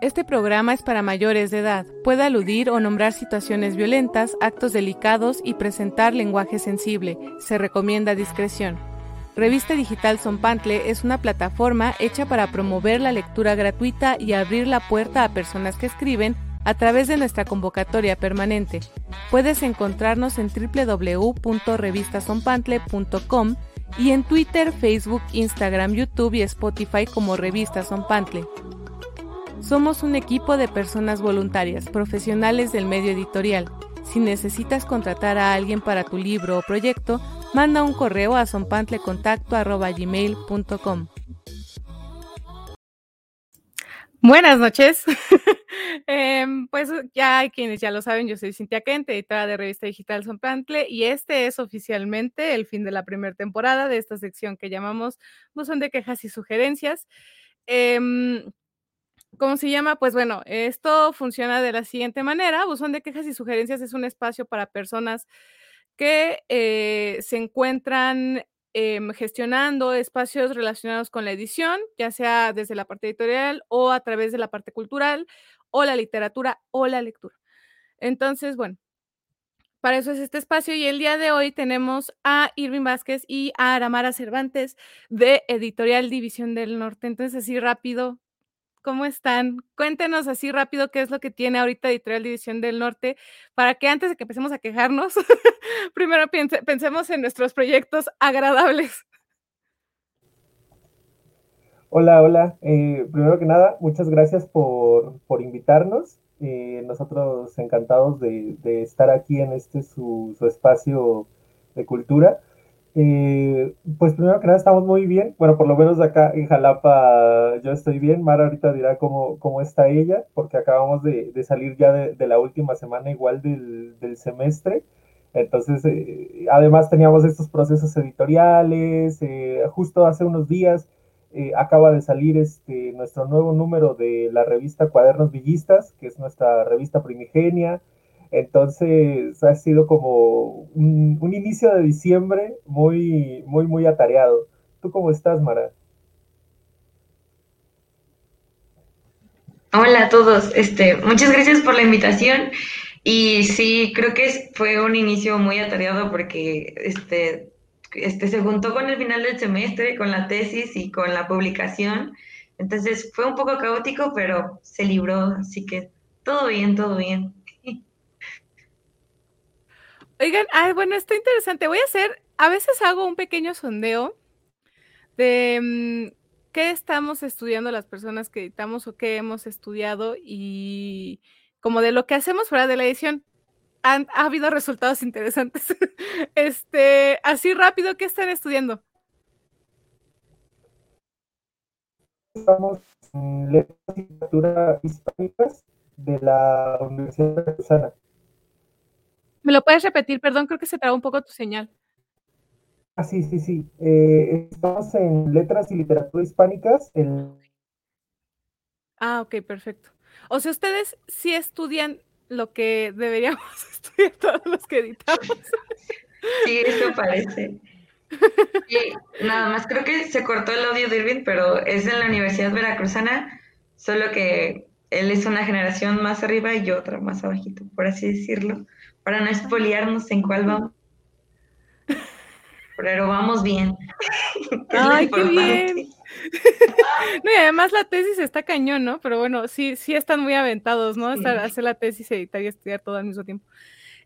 Este programa es para mayores de edad. Puede aludir o nombrar situaciones violentas, actos delicados y presentar lenguaje sensible. Se recomienda discreción. Revista Digital Sonpantle es una plataforma hecha para promover la lectura gratuita y abrir la puerta a personas que escriben a través de nuestra convocatoria permanente. Puedes encontrarnos en www.revistasonpantle.com y en Twitter, Facebook, Instagram, YouTube y Spotify como Revista Sonpantle. Somos un equipo de personas voluntarias, profesionales del medio editorial. Si necesitas contratar a alguien para tu libro o proyecto, manda un correo a sonpantlecontacto.gmail.com. Buenas noches. Em, pues ya hay quienes ya lo saben, yo soy Cintia Kent, editora de revista digital Sonpantle, y este es oficialmente el fin de la primera temporada de esta sección que llamamos Buzón de Quejas y Sugerencias. Em, ¿Cómo se llama? Pues bueno, esto funciona de la siguiente manera. Buzón de quejas y sugerencias es un espacio para personas que eh, se encuentran em, gestionando espacios relacionados con la edición, ya sea desde la parte editorial o a través de la parte cultural o la literatura o la lectura. Entonces, bueno, para eso es este espacio y el día de hoy tenemos a Irving Vázquez y a Aramara Cervantes de Editorial División del Norte. Entonces, así rápido, ¿Cómo están? Cuéntenos así rápido qué es lo que tiene ahorita Editorial División del Norte, para que antes de que empecemos a quejarnos, primero pensemos en nuestros proyectos agradables. Hola, hola. Eh, primero que nada, muchas gracias por, invitarnos. Eh, nosotros encantados de, estar aquí en este su espacio de cultura. Eh, pues primero que nada estamos muy bien. Bueno, por lo menos acá en Jalapa yo estoy bien. Mara ahorita dirá cómo, cómo está ella, porque acabamos de, salir ya de, la última semana igual del, semestre. Entonces, eh, además teníamos estos procesos editoriales. Eh, justo hace unos días acaba de salir este, nuestro nuevo número de la revista Cuadernos Villistas, que es nuestra revista primigenia. Entonces ha sido como un, inicio de diciembre muy, muy, muy atareado. ¿Tú cómo estás, Mara? Hola a todos, este, muchas gracias por la invitación. Y sí, creo que fue un inicio muy atareado porque este, este se juntó con el final del semestre, con la tesis y con la publicación. Entonces fue un poco caótico, pero se libró, así que todo bien, todo bien. Oigan, ay, bueno, está interesante. Voy a hacer, a veces hago un pequeño sondeo de mm, qué estamos estudiando las personas que editamos o qué hemos estudiado y como de lo que hacemos fuera de la edición. Han, ha habido resultados interesantes. este, así rápido, ¿qué están estudiando? Estamos en hispánicas de la Universidad de Susana. ¿Me lo puedes repetir? Perdón, creo que se traba un poco tu señal. Ah, sí, sí, sí. Eh, estamos en letras y literatura hispánicas. Ah, ok, perfecto. O sea, ustedes sí estudian lo que deberíamos estudiar todos los que editamos. Sí, eso parece. Y nada más, creo que se cortó el audio de Irving, pero es en la Universidad Veracruzana, solo que él es una generación más arriba y yo otra más abajito, por así decirlo para no espoliarnos en cuál vamos. Pero vamos bien. Ay, qué bien. no, y además la tesis está cañón, ¿no? Pero bueno, sí, sí están muy aventados, ¿no? hacer la tesis, editar y estudiar todo al mismo tiempo.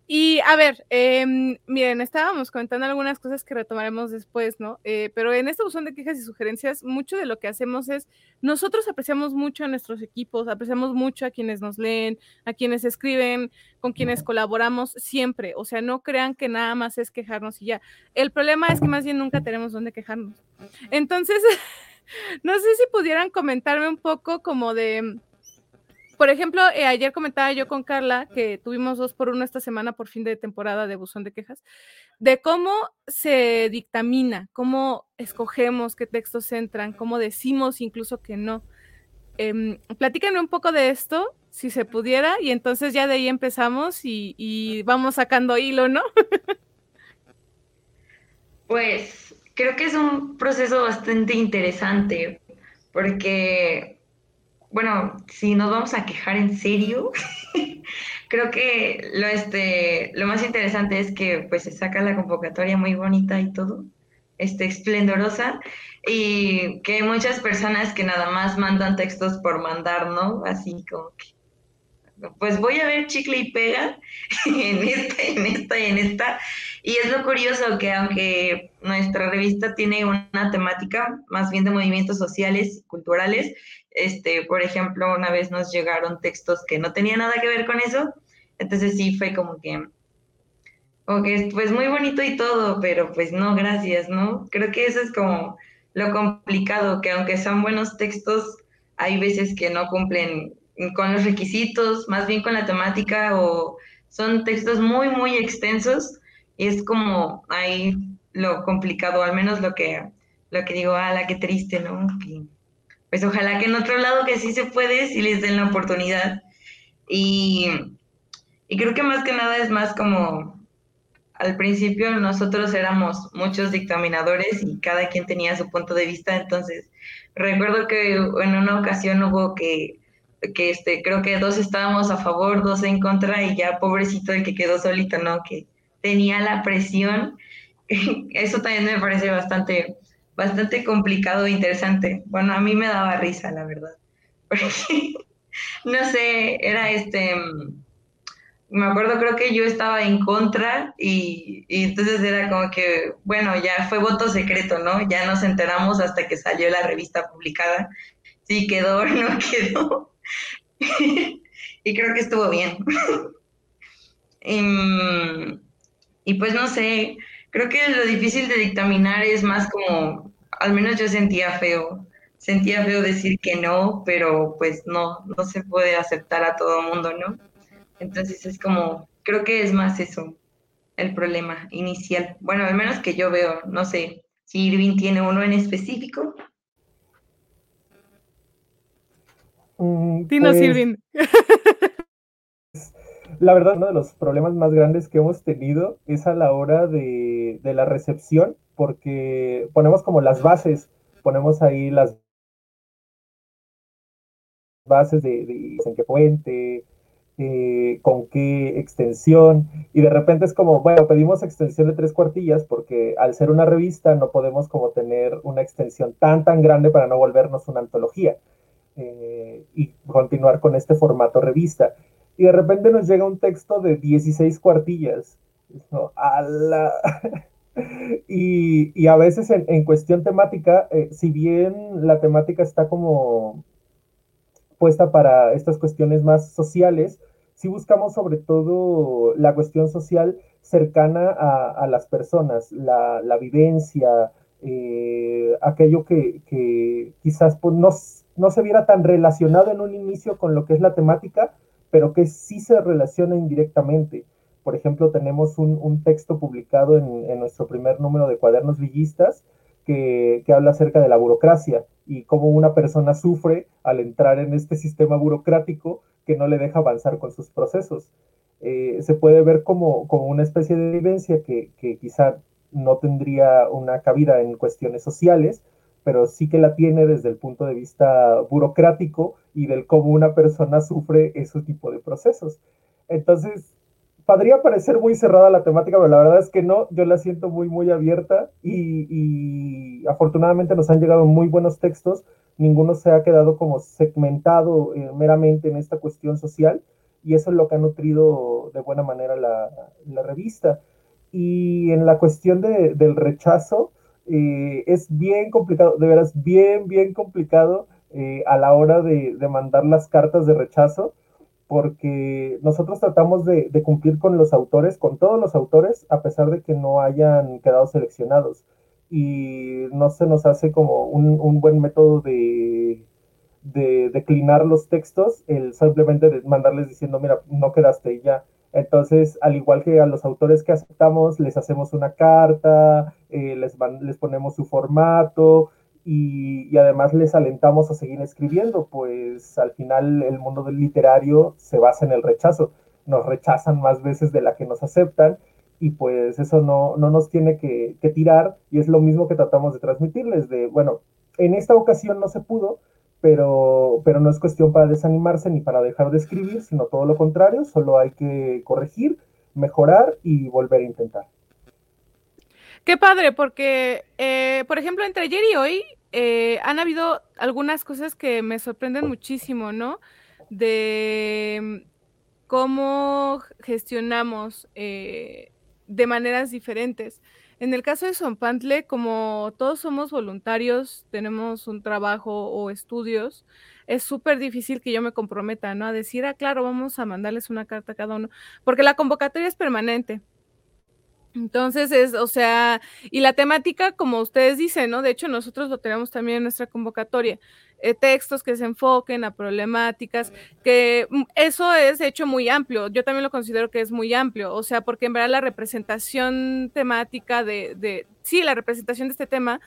Y a ver, em, miren, estábamos comentando algunas cosas que retomaremos después, ¿no? Eh, pero en esta buzón de quejas y sugerencias, mucho de lo que hacemos es, nosotros apreciamos mucho a nuestros equipos, apreciamos mucho a quienes nos leen, a quienes escriben, con quienes colaboramos siempre. O sea, no crean que nada más es quejarnos y ya. El problema es que más bien nunca tenemos dónde quejarnos. Entonces, no sé si pudieran comentarme un poco como de por ejemplo, eh, ayer comentaba yo con Carla que tuvimos dos por uno esta semana por fin de temporada de Buzón de Quejas, de cómo se dictamina, cómo escogemos qué textos entran, cómo decimos incluso que no. Eh, un poco de esto, si se pudiera, y entonces ya de ahí empezamos y, y vamos sacando hilo, ¿no? pues creo que es un proceso bastante interesante, porque bueno, si nos vamos a quejar en serio, creo que lo, este, lo más interesante es que pues se saca la convocatoria muy bonita y todo, este, esplendorosa, y que hay muchas personas que nada más mandan textos por mandar, ¿no? Así como que pues voy a ver chicle y pega en esta, en esta y en esta. Y es lo curioso que aunque nuestra revista tiene una temática más bien de movimientos sociales y culturales, este, por ejemplo, una vez nos llegaron textos que no tenían nada que ver con eso, entonces sí fue como que, okay, pues muy bonito y todo, pero pues no, gracias, ¿no? Creo que eso es como lo complicado, que aunque son buenos textos, hay veces que no cumplen con los requisitos, más bien con la temática o son textos muy, muy extensos y es como ahí lo complicado, al menos lo que, lo que digo, ah, la que triste, ¿no? Pues ojalá que en otro lado que sí se puede, si les den la oportunidad. Y, y creo que más que nada es más como, al principio nosotros éramos muchos dictaminadores y cada quien tenía su punto de vista, entonces recuerdo que en una ocasión hubo que que este, creo que dos estábamos a favor, dos en contra y ya pobrecito el que quedó solito, ¿no? Que tenía la presión. Eso también me parece bastante, bastante complicado e interesante. Bueno, a mí me daba risa, la verdad. Porque, no sé, era este, me acuerdo, creo que yo estaba en contra y, y, entonces era como que, bueno, ya fue voto secreto, ¿no? Ya nos enteramos hasta que salió la revista publicada. Si quedó no quedó. y creo que estuvo bien. Em, y, pues no sé, creo que lo difícil de dictaminar es más como, al menos yo sentía feo, sentía feo decir que no, pero pues no, no se puede aceptar a todo mundo, ¿no? Entonces es como, creo que es más eso el problema inicial. Bueno, al menos que yo veo, no sé si Irving tiene uno en específico. Mm, Dinos, pues, La verdad, uno de los problemas más grandes que hemos tenido es a la hora de, la recepción, porque ponemos como las bases, ponemos ahí las bases de, en qué fuente, eh, con qué extensión, y de repente es como, bueno, pedimos extensión de tres cuartillas porque al ser una revista no podemos como tener una extensión tan, tan grande para no volvernos una antología. Eh, y continuar con este formato revista. Y de repente nos llega un texto de 16 cuartillas. y, a veces en, cuestión temática, eh, si bien la temática está como puesta para estas cuestiones más sociales, si buscamos sobre todo la cuestión social cercana a, las personas, la, vivencia, eh, aquello que, quizás pues, no, no se viera tan relacionado en un inicio con lo que es la temática, pero que sí se relaciona indirectamente. Por ejemplo, tenemos un, texto publicado en, nuestro primer número de cuadernos villistas que, habla acerca de la burocracia y cómo una persona sufre al entrar en este sistema burocrático que no le deja avanzar con sus procesos. Eh, se puede ver como, como, una especie de vivencia que, que quizá no tendría una cabida en cuestiones sociales, pero sí que la tiene desde el punto de vista burocrático y del cómo una persona sufre ese tipo de procesos. Entonces, podría parecer muy cerrada la temática, pero la verdad es que no, yo la siento muy, muy abierta y, afortunadamente nos han llegado muy buenos textos, ninguno se ha quedado como segmentado eh, meramente en esta cuestión social y eso es lo que ha nutrido de buena manera la, revista. Y en la cuestión del rechazo, eh, es bien complicado, de veras, bien, bien complicado eh, a la hora de, mandar las cartas de rechazo, porque nosotros tratamos de, cumplir con los autores, con todos los autores, a pesar de que no hayan quedado seleccionados. Y no se nos hace como un, buen método de, de declinar los textos, el simplemente mandarles diciendo, mira, no quedaste ya. Entonces, al igual que a los autores que aceptamos, les hacemos una carta, eh, les, les ponemos su formato y, además les alentamos a seguir escribiendo, pues al final el mundo del literario se basa en el rechazo. Nos rechazan más veces de la que nos aceptan y pues eso no, no nos tiene que, que tirar y es lo mismo que tratamos de transmitirles, de, bueno, en esta ocasión no se pudo, pero, pero no es cuestión para desanimarse ni para dejar de escribir, sino todo lo contrario, solo hay que corregir, mejorar y volver a intentar. Qué padre, porque, eh, por ejemplo, entre ayer y hoy eh, han habido algunas cosas que me sorprenden muchísimo, ¿no? De mm, cómo gestionamos eh, de maneras diferentes. En el caso de Sonpantle, como todos somos voluntarios, tenemos un trabajo o estudios, es súper difícil que yo me comprometa, ¿no? A decir, ah, claro, vamos a mandarles una carta a cada uno, porque la convocatoria es permanente. Entonces es, o sea, y la temática, como ustedes dicen, ¿no? De hecho, nosotros lo tenemos también en nuestra convocatoria, eh, textos que se enfoquen a problemáticas, que mm, eso es hecho muy amplio, yo también lo considero que es muy amplio, o sea, porque en verdad la representación temática de, de sí, la representación de este tema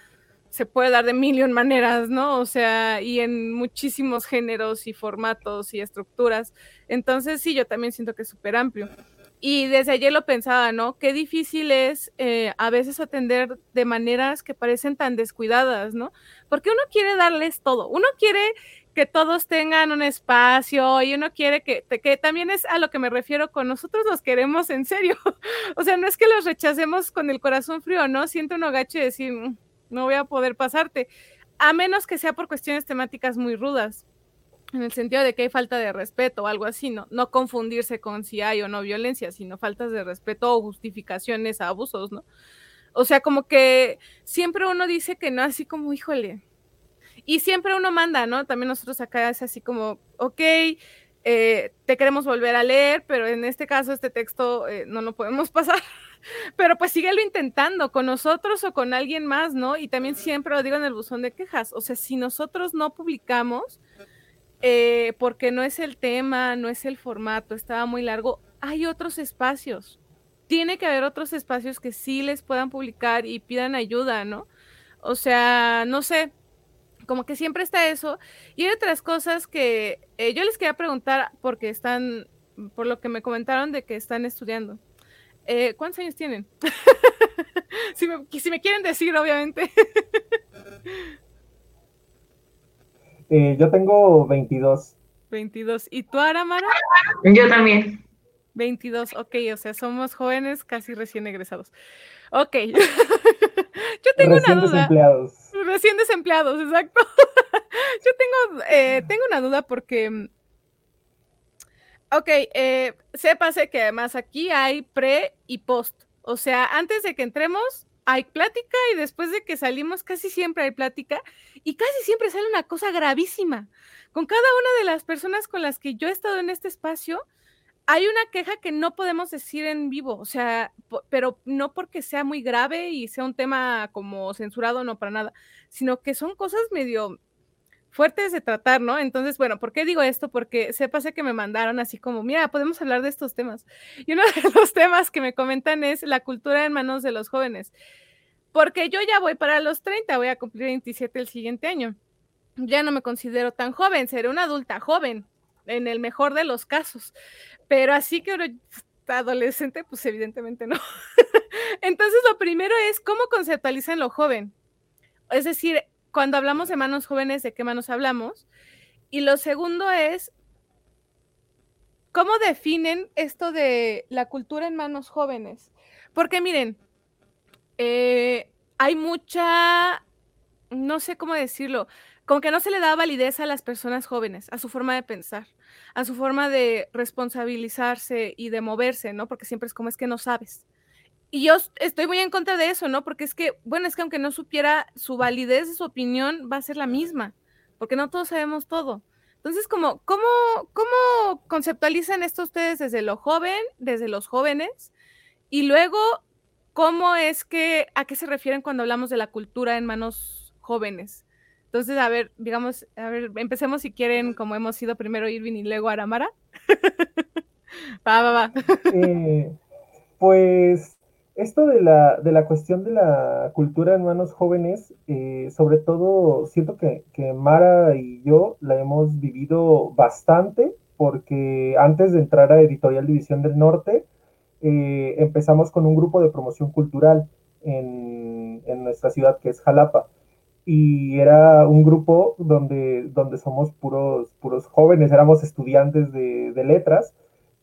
se puede dar de millón maneras, ¿no? O sea, y en muchísimos géneros y formatos y estructuras. Entonces, sí, yo también siento que es súper amplio. Y desde ayer lo pensaba, ¿no? Qué difícil es eh, a veces atender de maneras que parecen tan descuidadas, ¿no? Porque uno quiere darles todo, uno quiere que todos tengan un espacio y uno quiere que, que también es a lo que me refiero con nosotros los queremos en serio. o sea, no es que los rechacemos con el corazón frío, ¿no? Siento un agache de decir, mm, no voy a poder pasarte, a menos que sea por cuestiones temáticas muy rudas en el sentido de que hay falta de respeto o algo así, no, no confundirse con si hay o no violencia, sino faltas de respeto o justificaciones a abusos, ¿no? O sea, como que siempre uno dice que no, así como, híjole, y siempre uno manda, ¿no? También nosotros acá es así como, ok, eh, te queremos volver a leer, pero en este caso este texto eh, no lo podemos pasar. Pero pues síguelo intentando con nosotros o con alguien más, ¿no? Y también siempre lo digo en el buzón de quejas, o sea, si nosotros no publicamos, eh, porque no es el tema, no es el formato, estaba muy largo, hay otros espacios. Tiene que haber otros espacios que sí les puedan publicar y pidan ayuda, ¿no? O sea, no sé, como que siempre está eso. Y hay otras cosas que eh, yo les quería preguntar porque están, por lo que me comentaron de que están estudiando. Eh, ¿Cuántos años tienen? si, me, si me quieren decir, obviamente. Eh, yo tengo 22. 22. ¿Y tú, Aramara? Yo también. 22, ok, o sea, somos jóvenes casi recién egresados. Ok. yo tengo recién una duda. Desempleados. Recién desempleados, exacto. yo tengo, eh, tengo una duda porque, ok, eh, sépase que además aquí hay pre y post. O sea, antes de que entremos, hay plática y después de que salimos casi siempre hay plática y casi siempre sale una cosa gravísima. Con cada una de las personas con las que yo he estado en este espacio, hay una queja que no podemos decir en vivo, o sea, pero no porque sea muy grave y sea un tema como censurado, no para nada, sino que son cosas medio fuertes de tratar, ¿no? Entonces, bueno, ¿por qué digo esto? Porque sépase que me mandaron así como, mira, podemos hablar de estos temas. Y uno de los temas que me comentan es la cultura en manos de los jóvenes. Porque yo ya voy para los 30, voy a cumplir 27 el siguiente año. Ya no me considero tan joven, seré una adulta joven, en el mejor de los casos. Pero así que adolescente, pues evidentemente no. Entonces, lo primero es cómo conceptualizan lo joven. Es decir, cuando hablamos de manos jóvenes, ¿de qué manos hablamos? Y lo segundo es, ¿cómo definen esto de la cultura en manos jóvenes? Porque miren, eh, hay mucha, no sé cómo decirlo, como que no se le da validez a las personas jóvenes, a su forma de pensar, a su forma de responsabilizarse y de moverse, ¿no? Porque siempre es como es que no sabes. Y yo estoy muy en contra de eso, ¿no? Porque es que, bueno, es que aunque no supiera su validez, su opinión va a ser la misma, porque no todos sabemos todo. Entonces, como, ¿cómo, cómo conceptualizan esto ustedes desde lo joven, desde los jóvenes? Y luego, ¿cómo es que, a qué se refieren cuando hablamos de la cultura en manos jóvenes? Entonces, a ver, digamos, a ver, empecemos si quieren, como hemos sido primero Irving y luego Aramara. va, va, va. Eh, pues esto de la, de la cuestión de la cultura en manos jóvenes, eh, sobre todo siento que, Mara y yo la hemos vivido bastante, porque antes de entrar a Editorial División del Norte, eh, empezamos con un grupo de promoción cultural en, nuestra ciudad que es Jalapa. y era un grupo donde, donde somos puros, puros jóvenes, éramos estudiantes de, letras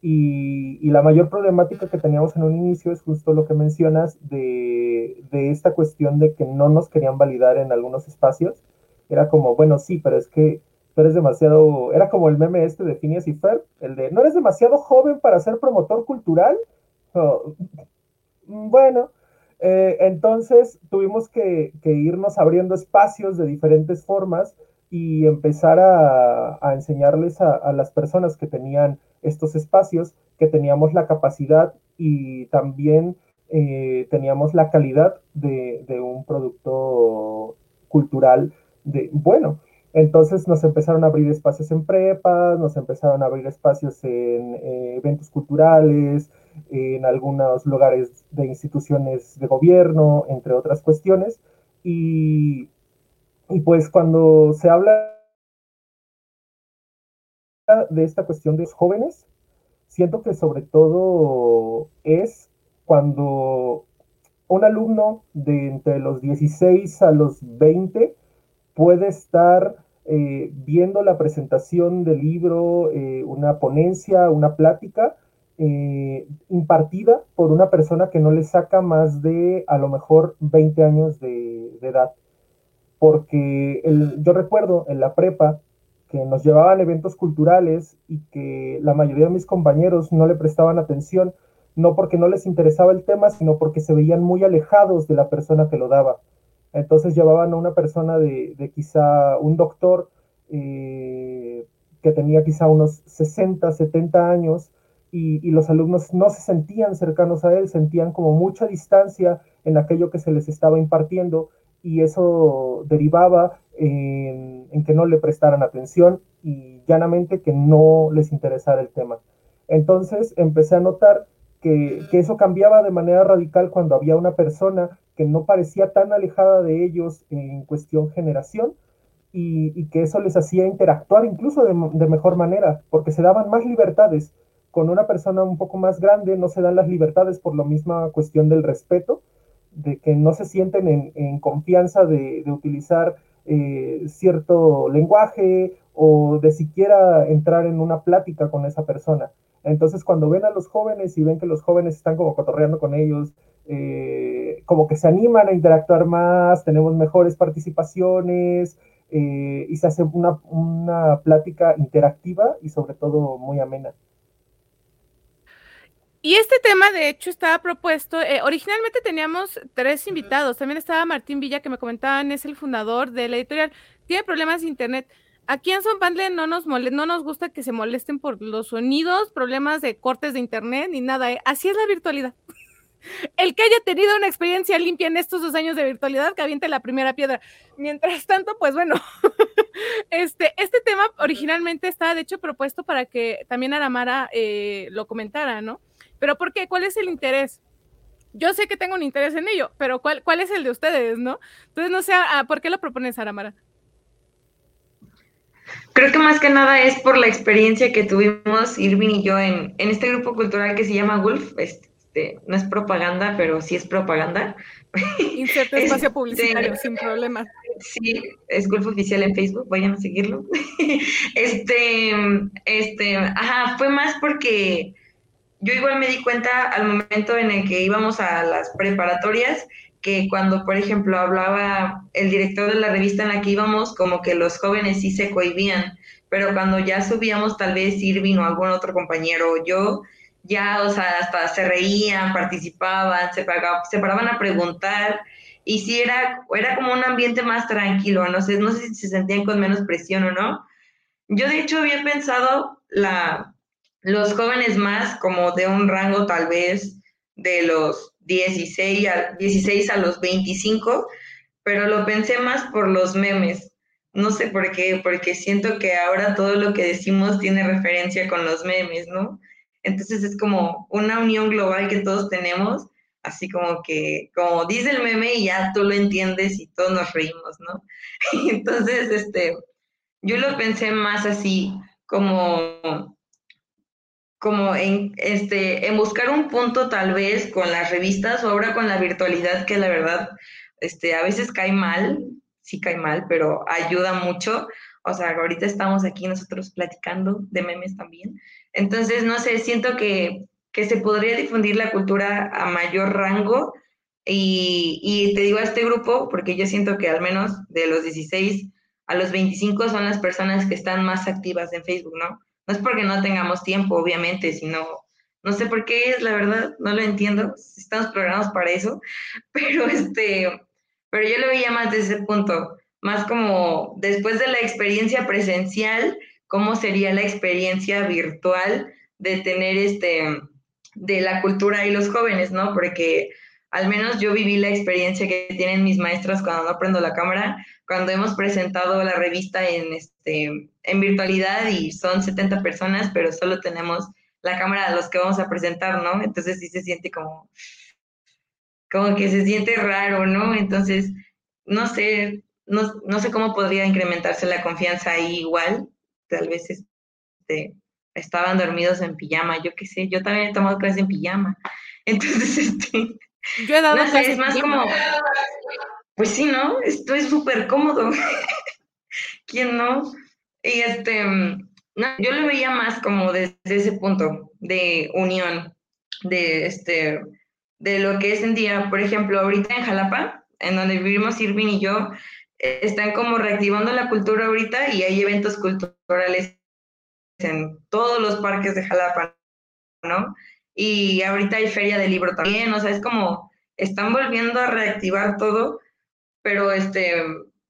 y, la mayor problemática que teníamos en un inicio es justo lo que mencionas de, esta cuestión de que no nos querían validar en algunos espacios. Era como, bueno, sí, pero es que tú eres demasiado, era como el meme este de Phineas y Fer, el de, no eres demasiado joven para ser promotor cultural. bueno, eh, entonces tuvimos que, irnos abriendo espacios de diferentes formas y empezar a, enseñarles a, las personas que tenían estos espacios que teníamos la capacidad y también eh, teníamos la calidad de, un producto cultural de bueno. Entonces nos empezaron a abrir espacios en prepas, nos empezaron a abrir espacios en eh, eventos culturales, en algunos lugares de instituciones de gobierno, entre otras cuestiones. Y, y pues cuando se habla de esta cuestión de los jóvenes, siento que sobre todo es cuando un alumno de entre los 16 a los 20 puede estar eh, viendo la presentación del libro, eh, una ponencia, una plática, eh, impartida por una persona que no le saca más de a lo mejor 20 años de, edad. Porque yo recuerdo en la prepa que nos llevaban eventos culturales y que la mayoría de mis compañeros no le prestaban atención, no porque no les interesaba el tema, sino porque se veían muy alejados de la persona que lo daba. Entonces llevaban a una persona de, quizá un doctor eh, que tenía quizá unos 60, 70 años y, los alumnos no se sentían cercanos a él, sentían como mucha distancia en aquello que se les estaba impartiendo y eso derivaba en, que no le prestaran atención y llanamente que no les interesara el tema. Entonces empecé a notar que, eso cambiaba de manera radical cuando había una persona que no parecía tan alejada de ellos en cuestión generación y, que eso les hacía interactuar incluso de, de mejor manera, porque se daban más libertades con una persona un poco más grande no se dan las libertades por la misma cuestión del respeto, de que no se sienten en, confianza de, utilizar eh, cierto lenguaje o de siquiera entrar en una plática con esa persona. Entonces, cuando ven a los jóvenes y ven que los jóvenes están como cotorreando con ellos, eh, como que se animan a interactuar más, tenemos mejores participaciones eh, y se hace una, una plática interactiva y sobre todo muy amena. Y este tema, de hecho, estaba propuesto, eh, originalmente teníamos tres invitados, también estaba Martín Villa, que me comentaban, es el fundador de la editorial, tiene problemas de internet. Aquí en Son no nos, no nos gusta que se molesten por los sonidos, problemas de cortes de internet, ni nada, ¿eh? así es la virtualidad. El que haya tenido una experiencia limpia en estos dos años de virtualidad, que aviente la primera piedra. Mientras tanto, pues bueno, este, este tema originalmente estaba de hecho propuesto para que también Aramara eh, lo comentara, ¿no? ¿Pero por qué? ¿Cuál es el interés? Yo sé que tengo un interés en ello, pero ¿cuál, cuál es el de ustedes, no? Entonces, no sé, ah, ¿por qué lo propones, Aramara? Creo que más que nada es por la experiencia que tuvimos Irving y yo en, este grupo cultural que se llama Wolf. Este, no es propaganda, pero sí es propaganda. Inserte espacio este, publicitario, sin problema. Sí, es Wolf Oficial en Facebook, vayan a seguirlo. este, este, ajá, fue más porque yo igual me di cuenta al momento en el que íbamos a las preparatorias que cuando, por ejemplo, hablaba el director de la revista en la que íbamos, como que los jóvenes sí se cohibían, pero cuando ya subíamos tal vez Irving o algún otro compañero o yo, ya, o sea, hasta se reían, participaban, se, se paraban a preguntar, y sí era, era como un ambiente más tranquilo, no sé, no sé si se sentían con menos presión o no. Yo de hecho había pensado la, los jóvenes más como de un rango tal vez de los 16 a, 16 a los 25, pero lo pensé más por los memes. No sé por qué, porque siento que ahora todo lo que decimos tiene referencia con los memes, ¿no? Entonces es como una unión global que todos tenemos, así como que, como dice el meme y ya tú lo entiendes y todos nos reímos, ¿no? Entonces, este, yo lo pensé más así, como como en, este, en buscar un punto tal vez con las revistas o ahora con la virtualidad que la verdad este, a veces cae mal, sí cae mal, pero ayuda mucho. O sea, ahorita estamos aquí nosotros platicando de memes también. Entonces, no sé, siento que, que se podría difundir la cultura a mayor rango. Y, y te digo a este grupo, porque yo siento que al menos de los 16 a los 25 son las personas que están más activas en Facebook, ¿no? No es porque no tengamos tiempo, obviamente, sino, no sé por qué es, la verdad, no lo entiendo, estamos programados para eso, pero este, pero yo lo veía más desde ese punto, más como después de la experiencia presencial, cómo sería la experiencia virtual de tener este, de la cultura y los jóvenes, ¿no? Porque al menos yo viví la experiencia que tienen mis maestras cuando no prendo la cámara, cuando hemos presentado la revista en, este, en virtualidad y son 70 personas, pero solo tenemos la cámara de los que vamos a presentar, ¿no? Entonces sí se siente como, como que se siente raro, ¿no? Entonces, no sé, no, no sé cómo podría incrementarse la confianza ahí igual, tal vez este, estaban dormidos en pijama, yo qué sé, yo también he tomado clases en pijama, entonces, este, yo he dado no sé, es más como, pues sí, ¿no? Esto es súper cómodo. ¿Quién no? Y este, no, yo lo veía más como desde ese punto de unión, de este, de lo que es en día, por ejemplo, ahorita en Jalapa, en donde vivimos Irving y yo, están como reactivando la cultura ahorita y hay eventos culturales en todos los parques de Jalapa, ¿no? Y ahorita hay feria de libro también, o sea, es como están volviendo a reactivar todo pero este,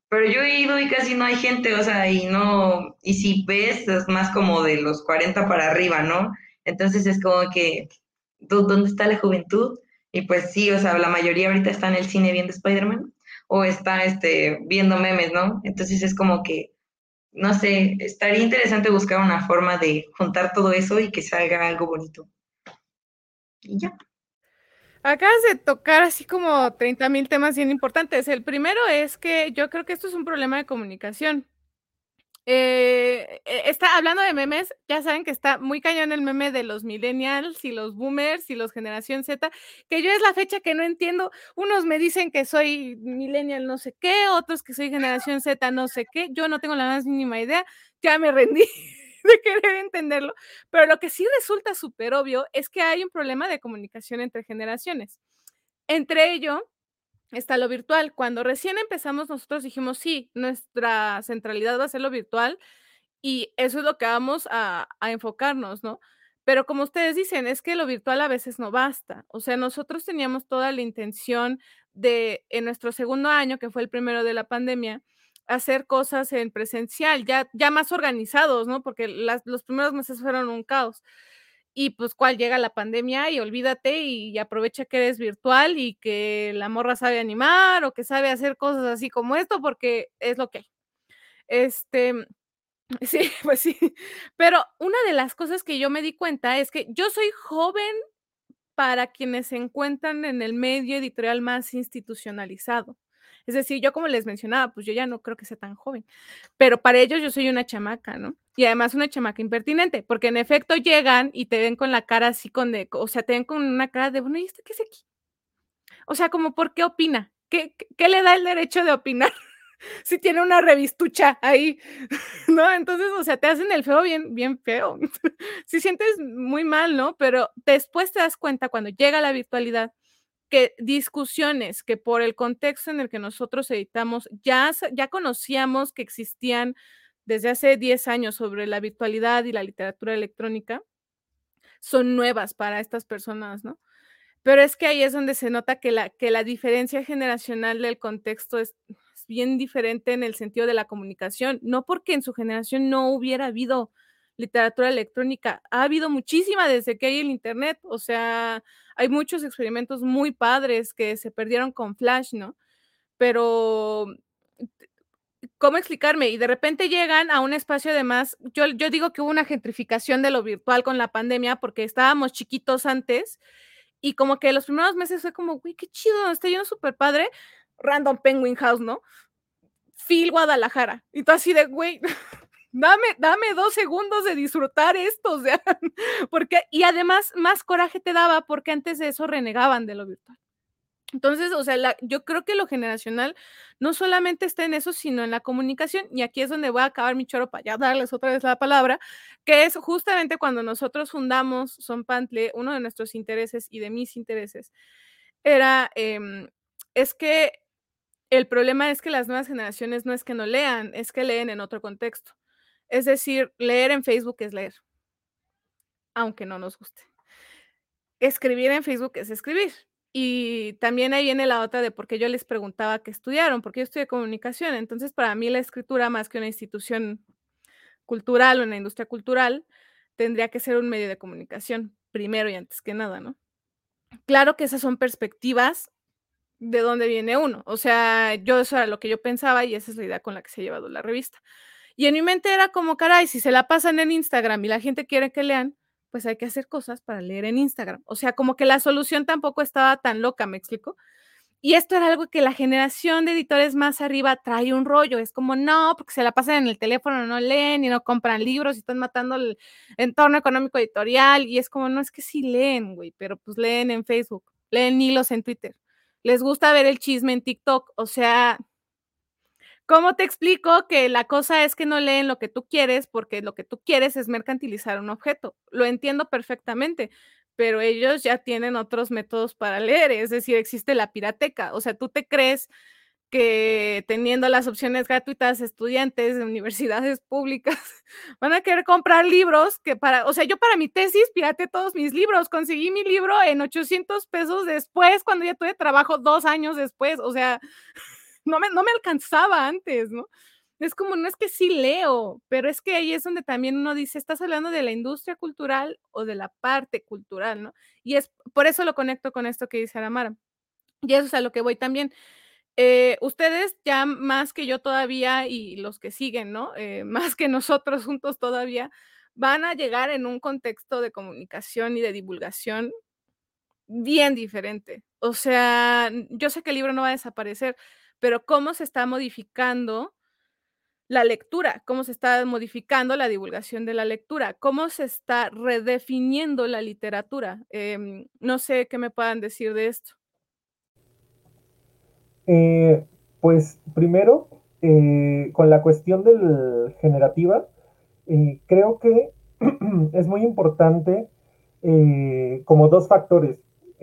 pero yo he ido y casi no hay gente, o sea, y no, y si ves, es más como de los 40 para arriba, ¿no? Entonces es como que, ¿dónde está la juventud? Y pues sí, o sea, la mayoría ahorita está en el cine viendo Spider-Man o está este, viendo memes, ¿no? Entonces es como que, no sé, estaría interesante buscar una forma de juntar todo eso y que salga algo bonito. Acabas de tocar así como 30 mil temas bien importantes. El primero es que yo creo que esto es un problema de comunicación. Eh, eh, está hablando de memes, ya saben que está muy cañón el meme de los millennials y los boomers y los generación Z, que yo es la fecha que no entiendo. Unos me dicen que soy millennial no sé qué, otros que soy generación Z no sé qué. Yo no tengo la más mínima idea, ya me rendí. De querer entenderlo, pero lo que sí resulta súper obvio es que hay un problema de comunicación entre generaciones. Entre ello está lo virtual. Cuando recién empezamos, nosotros dijimos, sí, nuestra centralidad va a ser lo virtual y eso es lo que vamos a, a enfocarnos, ¿no? Pero como ustedes dicen, es que lo virtual a veces no basta. O sea, nosotros teníamos toda la intención de, en nuestro segundo año, que fue el primero de la pandemia, hacer cosas en presencial, ya, ya más organizados, ¿no? Porque las, los primeros meses fueron un caos. Y pues cuál llega la pandemia y olvídate y aprovecha que eres virtual y que la morra sabe animar o que sabe hacer cosas así como esto porque es lo que hay. Este, sí, pues sí. Pero una de las cosas que yo me di cuenta es que yo soy joven para quienes se encuentran en el medio editorial más institucionalizado. Es decir, yo como les mencionaba, pues yo ya no creo que sea tan joven, pero para ellos yo soy una chamaca, ¿no? Y además una chamaca impertinente, porque en efecto llegan y te ven con la cara así, con o sea, te ven con una cara de, bueno, ¿y este qué es aquí? O sea, como, ¿por qué opina? ¿Qué, qué le da el derecho de opinar? si tiene una revistucha ahí, ¿no? Entonces, o sea, te hacen el feo bien, bien feo. si sientes muy mal, ¿no? Pero después te das cuenta cuando llega la virtualidad que discusiones que por el contexto en el que nosotros editamos ya, ya conocíamos que existían desde hace 10 años sobre la virtualidad y la literatura electrónica, son nuevas para estas personas, ¿no? Pero es que ahí es donde se nota que la, que la diferencia generacional del contexto es, es bien diferente en el sentido de la comunicación, no porque en su generación no hubiera habido literatura electrónica. Ha habido muchísima desde que hay el Internet, o sea, hay muchos experimentos muy padres que se perdieron con Flash, ¿no? Pero, ¿cómo explicarme? Y de repente llegan a un espacio de más, yo, yo digo que hubo una gentrificación de lo virtual con la pandemia porque estábamos chiquitos antes y como que los primeros meses fue como, güey, qué chido, está yendo súper padre, Random Penguin House, ¿no? Phil Guadalajara. Y tú así de, güey, dame, dame dos segundos de disfrutar esto, o sea, porque, y además más coraje te daba porque antes de eso renegaban de lo virtual. Entonces, o sea, yo creo que lo generacional no solamente está en eso, sino en la comunicación. Y aquí es donde voy a acabar mi choro para ya darles otra vez la palabra, que es justamente cuando nosotros fundamos Son Pantle, uno de nuestros intereses y de mis intereses, era, em, es que el problema es que las nuevas generaciones no es que no lean, es que leen en otro contexto. Es decir, leer en Facebook es leer, aunque no nos guste. Escribir en Facebook es escribir y también ahí viene la otra de por qué yo les preguntaba qué estudiaron, porque yo estudié comunicación. Entonces, para mí la escritura, más que una institución cultural o una industria cultural, tendría que ser un medio de comunicación, primero y antes que nada, ¿no? Claro que esas son perspectivas de dónde viene uno. O sea, yo eso era lo que yo pensaba y esa es la idea con la que se ha llevado la revista. Y en mi mente era como, caray, si se la pasan en Instagram y la gente quiere que lean, pues hay que hacer cosas para leer en Instagram. O sea, como que la solución tampoco estaba tan loca, ¿me explico? Y esto era algo que la generación de editores más arriba trae un rollo. Es como, no, porque se la pasan en el teléfono, no leen y no compran libros y están matando el entorno económico editorial. Y es como, no, es que sí leen, güey, pero pues leen en Facebook, leen hilos en Twitter. Les gusta ver el chisme en TikTok. O sea, ¿Cómo te explico que la cosa es que no leen lo que tú quieres porque lo que tú quieres es mercantilizar un objeto? Lo entiendo perfectamente, pero ellos ya tienen otros métodos para leer, es decir, existe la pirateca. O sea, tú te crees que teniendo las opciones gratuitas, estudiantes de universidades públicas van a querer comprar libros que para, o sea, yo para mi tesis pirate todos mis libros, conseguí mi libro en 800 pesos después, cuando ya tuve trabajo dos años después, o sea, no me, no me alcanzaba antes, ¿no? Es como, no es que sí leo, pero es que ahí es donde también uno dice, estás hablando de la industria cultural o de la parte cultural, ¿no? Y es por eso lo conecto con esto que dice Aramara. Y eso es a lo que voy también. Eh, ustedes ya más que yo todavía y los que siguen, ¿no? Eh, más que nosotros juntos todavía, van a llegar en un contexto de comunicación y de divulgación bien diferente. O sea, yo sé que el libro no va a desaparecer, pero cómo se está modificando la lectura, cómo se está modificando la divulgación de la lectura, cómo se está redefiniendo la literatura. Em, no sé qué me puedan decir de esto. Eh, pues primero, eh, con la cuestión del generativa, eh, creo que es muy importante como dos factores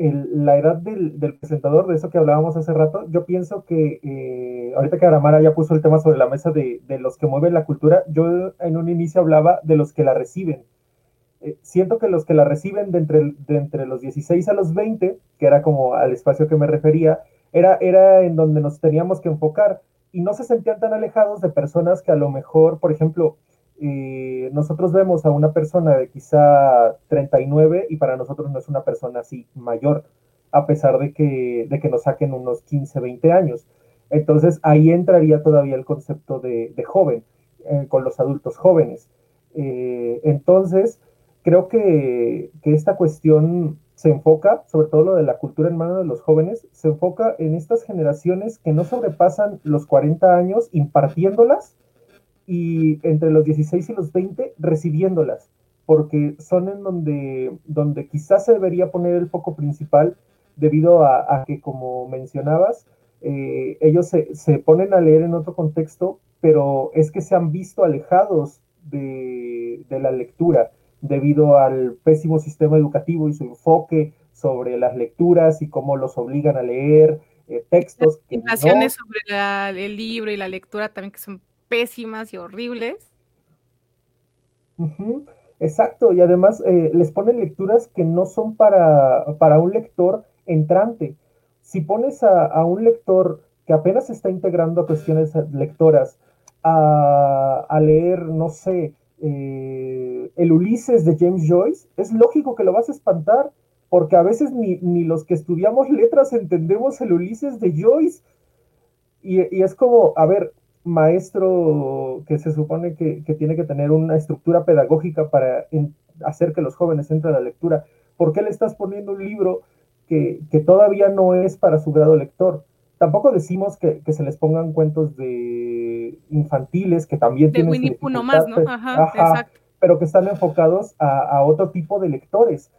la edad del, presentador, de eso que hablábamos hace rato, yo pienso que eh, ahorita que Aramara ya puso el tema sobre la mesa de, los que mueven la cultura, yo en un inicio hablaba de los que la reciben. Eh, siento que los que la reciben de entre, de entre los 16 a los 20, que era como al espacio que me refería, era, era en donde nos teníamos que enfocar y no se sentían tan alejados de personas que a lo mejor, por ejemplo, nosotros vemos a una persona de quizá 39 y para nosotros no es una persona así mayor, a pesar de que, de que nos saquen unos 15, 20 años. Entonces ahí entraría todavía el concepto de, joven, eh, con los adultos jóvenes. Eh, entonces, creo que, que, esta cuestión se enfoca, sobre todo lo de la cultura en manos de los jóvenes, se enfoca en estas generaciones que no sobrepasan los 40 años impartiéndolas, y entre los 16 y los 20 recibiéndolas, porque son en donde, donde quizás se debería poner el foco principal debido a, que, como mencionabas, eh, ellos se, se, ponen a leer en otro contexto, pero es que se han visto alejados de, de la lectura debido al pésimo sistema educativo y su enfoque sobre las lecturas y cómo los obligan a leer eh, textos. Las sobre el libro y la lectura también que son pésimas y horribles. Exacto, y además eh, les ponen lecturas que no son para, para un lector entrante. Si pones a, un lector que apenas está integrando a cuestiones lectoras a, leer, no sé, eh, el Ulises de James Joyce, es lógico que lo vas a espantar, porque a veces ni, ni los que estudiamos letras entendemos el Ulises de Joyce. Y, es como, a ver, maestro que se supone que, tiene que tener una estructura pedagógica para hacer que los jóvenes entren a la lectura, ¿por qué le estás poniendo un libro que, todavía no es para su grado lector? Tampoco decimos que, se les pongan cuentos de infantiles que también tienen Winnie más, ¿no? Ajá, pero que están enfocados a, otro tipo de lectores.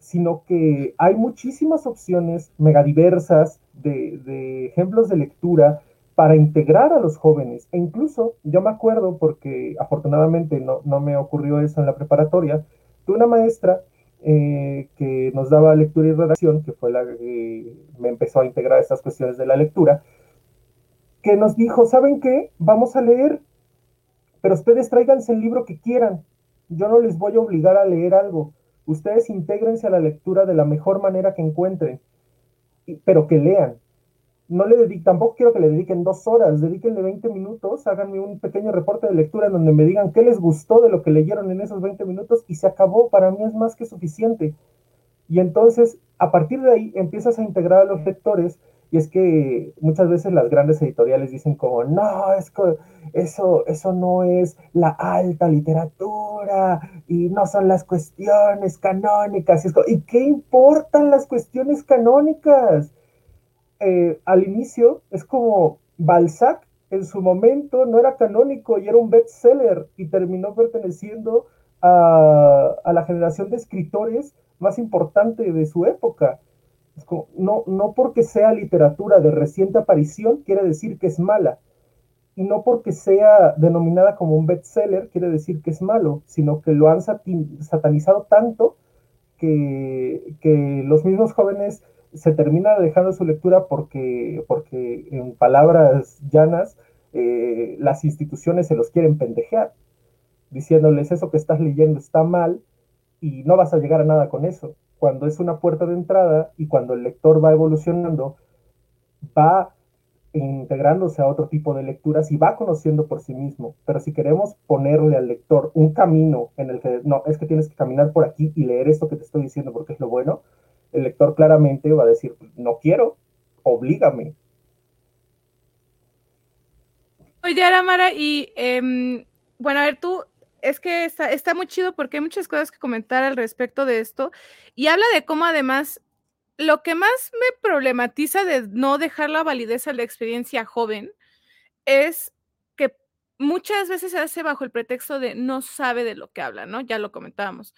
sino que hay muchísimas opciones megadiversas de, de ejemplos de lectura para integrar a los jóvenes. E incluso yo me acuerdo, porque afortunadamente no, no me ocurrió eso en la preparatoria, tuve una maestra eh, que nos daba lectura y redacción, que fue la que me empezó a integrar estas cuestiones de la lectura, que nos dijo, ¿saben qué? Vamos a leer, pero ustedes tráiganse el libro que quieran. Yo no les voy a obligar a leer algo. Ustedes intégrense a la lectura de la mejor manera que encuentren, pero que lean no le dedico, tampoco quiero que le dediquen dos horas, dedíquenle 20 minutos, háganme un pequeño reporte de lectura en donde me digan qué les gustó de lo que leyeron en esos 20 minutos y se acabó, para mí es más que suficiente. Y entonces, a partir de ahí, empiezas a integrar a los lectores y es que muchas veces las grandes editoriales dicen como, no, es eso, eso no es la alta literatura y no son las cuestiones canónicas. ¿Y qué importan las cuestiones canónicas? Eh, al inicio es como Balzac en su momento no era canónico y era un bestseller y terminó perteneciendo a, la generación de escritores más importante de su época. no, no porque sea literatura de reciente aparición quiere decir que es mala. Y no porque sea denominada como un bestseller quiere decir que es malo, sino que lo han satanizado tanto que, que los mismos jóvenes se termina dejando su lectura porque, porque en palabras llanas, eh, las instituciones se los quieren pendejear, diciéndoles eso que estás leyendo está mal y no vas a llegar a nada con eso. Cuando es una puerta de entrada y cuando el lector va evolucionando, va integrándose a otro tipo de lecturas y va conociendo por sí mismo. Pero si queremos ponerle al lector un camino en el que no, es que tienes que caminar por aquí y leer esto que te estoy diciendo porque es lo bueno, el lector claramente va a decir, no quiero, oblígame. Oye, Aramara, y em, bueno, a ver, tú, es que está, está muy chido porque hay muchas cosas que comentar al respecto de esto y habla de cómo además lo que más me problematiza de no dejar la validez a la experiencia joven es que muchas veces se hace bajo el pretexto de no sabe de lo que habla, ¿no? Ya lo comentábamos.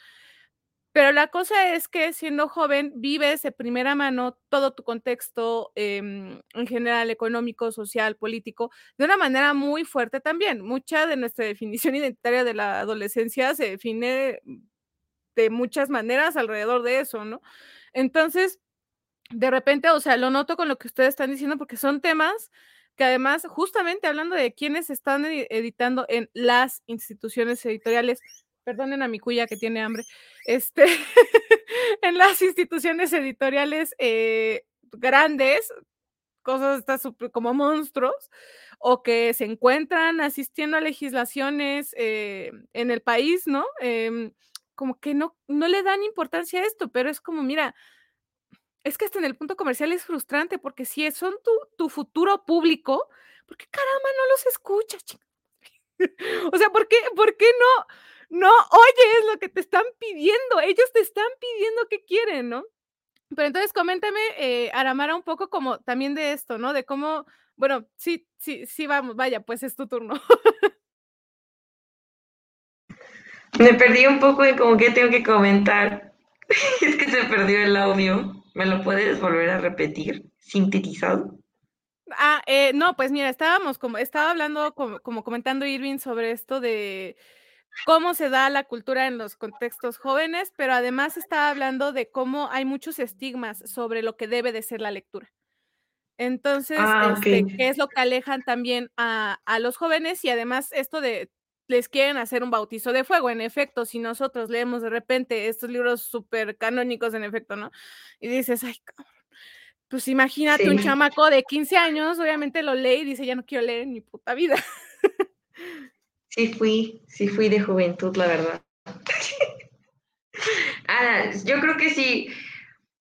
Pero la cosa es que siendo joven vives de primera mano todo tu contexto em, en general económico, social, político, de una manera muy fuerte también. Mucha de nuestra definición identitaria de la adolescencia se define de muchas maneras alrededor de eso, ¿no? Entonces, de repente, o sea, lo noto con lo que ustedes están diciendo porque son temas que además, justamente hablando de quienes están editando en las instituciones editoriales, perdonen a mi cuya que tiene hambre, este, en las instituciones editoriales eh, grandes, cosas como monstruos, o que se encuentran asistiendo a legislaciones eh, en el país, ¿no? Em, como que no, no le dan importancia a esto, pero es como, mira, es que hasta en el punto comercial es frustrante porque si son tu, tu futuro público, ¿por qué caramba no los escuchas? o sea, ¿por qué, ¿por qué no? No oyes lo que te están pidiendo, ellos te están pidiendo que quieren, ¿no? Pero entonces coméntame, eh, Aramara, un poco como también de esto, ¿no? De cómo, bueno, sí, sí, sí, vamos, vaya, pues es tu turno. Me perdí un poco en como que tengo que comentar. es que se perdió el audio. ¿Me lo puedes volver a repetir? Sintetizado. Ah, eh, no, pues mira, estábamos como, estaba hablando como, como comentando Irving sobre esto de cómo se da la cultura en los contextos jóvenes, pero además estaba hablando de cómo hay muchos estigmas sobre lo que debe de ser la lectura. Entonces, ah, este, ¿qué es lo que alejan también a, los jóvenes? Y además esto de les quieren hacer un bautizo de fuego. En efecto, si nosotros leemos de repente estos libros súper canónicos, en efecto, ¿no? Y dices, ay, cabrón. Pues imagínate un chamaco de 15 años, obviamente lo lee y dice, ya no quiero leer en mi puta vida. Sí fui, sí fui de juventud, la verdad. ah, yo creo que sí,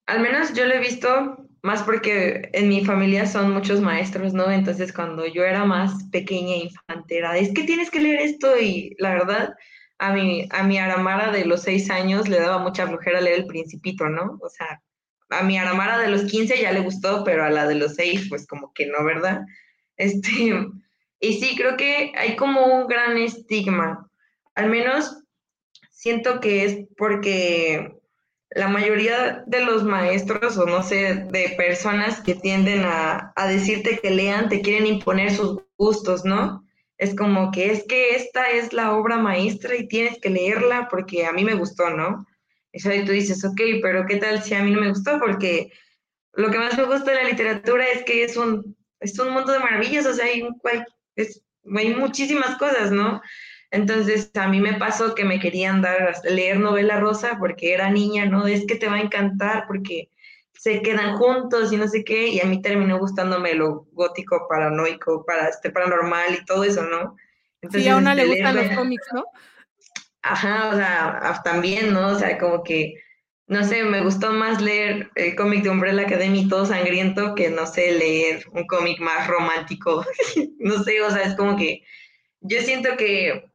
al menos yo lo he visto más porque en mi familia son muchos maestros, ¿no? Entonces cuando yo era más pequeña infantera, es que tienes que leer esto y la verdad, a mi, a mi Aramara de los seis años le daba mucha flojera leer El Principito, ¿no? O sea, a mi Aramara de los 15 ya le gustó, pero a la de los seis, pues como que no, ¿verdad? Este, y sí, creo que hay como un gran estigma. Al menos siento que es porque la mayoría de los maestros o no sé, de personas que tienden a, a decirte que lean, te quieren imponer sus gustos, ¿no? Es como que es que esta es la obra maestra y tienes que leerla porque a mí me gustó, ¿no? Eso y tú dices, ok, pero ¿qué tal si a mí no me gustó? Porque lo que más me gusta de la literatura es que es un, es un mundo de maravillas, o sea, hay, hay muchísimas cosas, ¿no? Entonces a mí me pasó que me querían dar a leer novela rosa porque era niña, ¿no? Es que te va a encantar porque se quedan juntos y no sé qué, y a mí terminó gustándome lo gótico, paranoico, para este paranormal y todo eso, ¿no? Entonces, sí, a una le gustan los cómics, ¿no? Ajá, o sea, también, ¿no? O sea, como que, no sé, me gustó más leer el cómic de Umbrella Academy todo sangriento que, no sé, leer un cómic más romántico. no sé, o sea, es como que yo siento que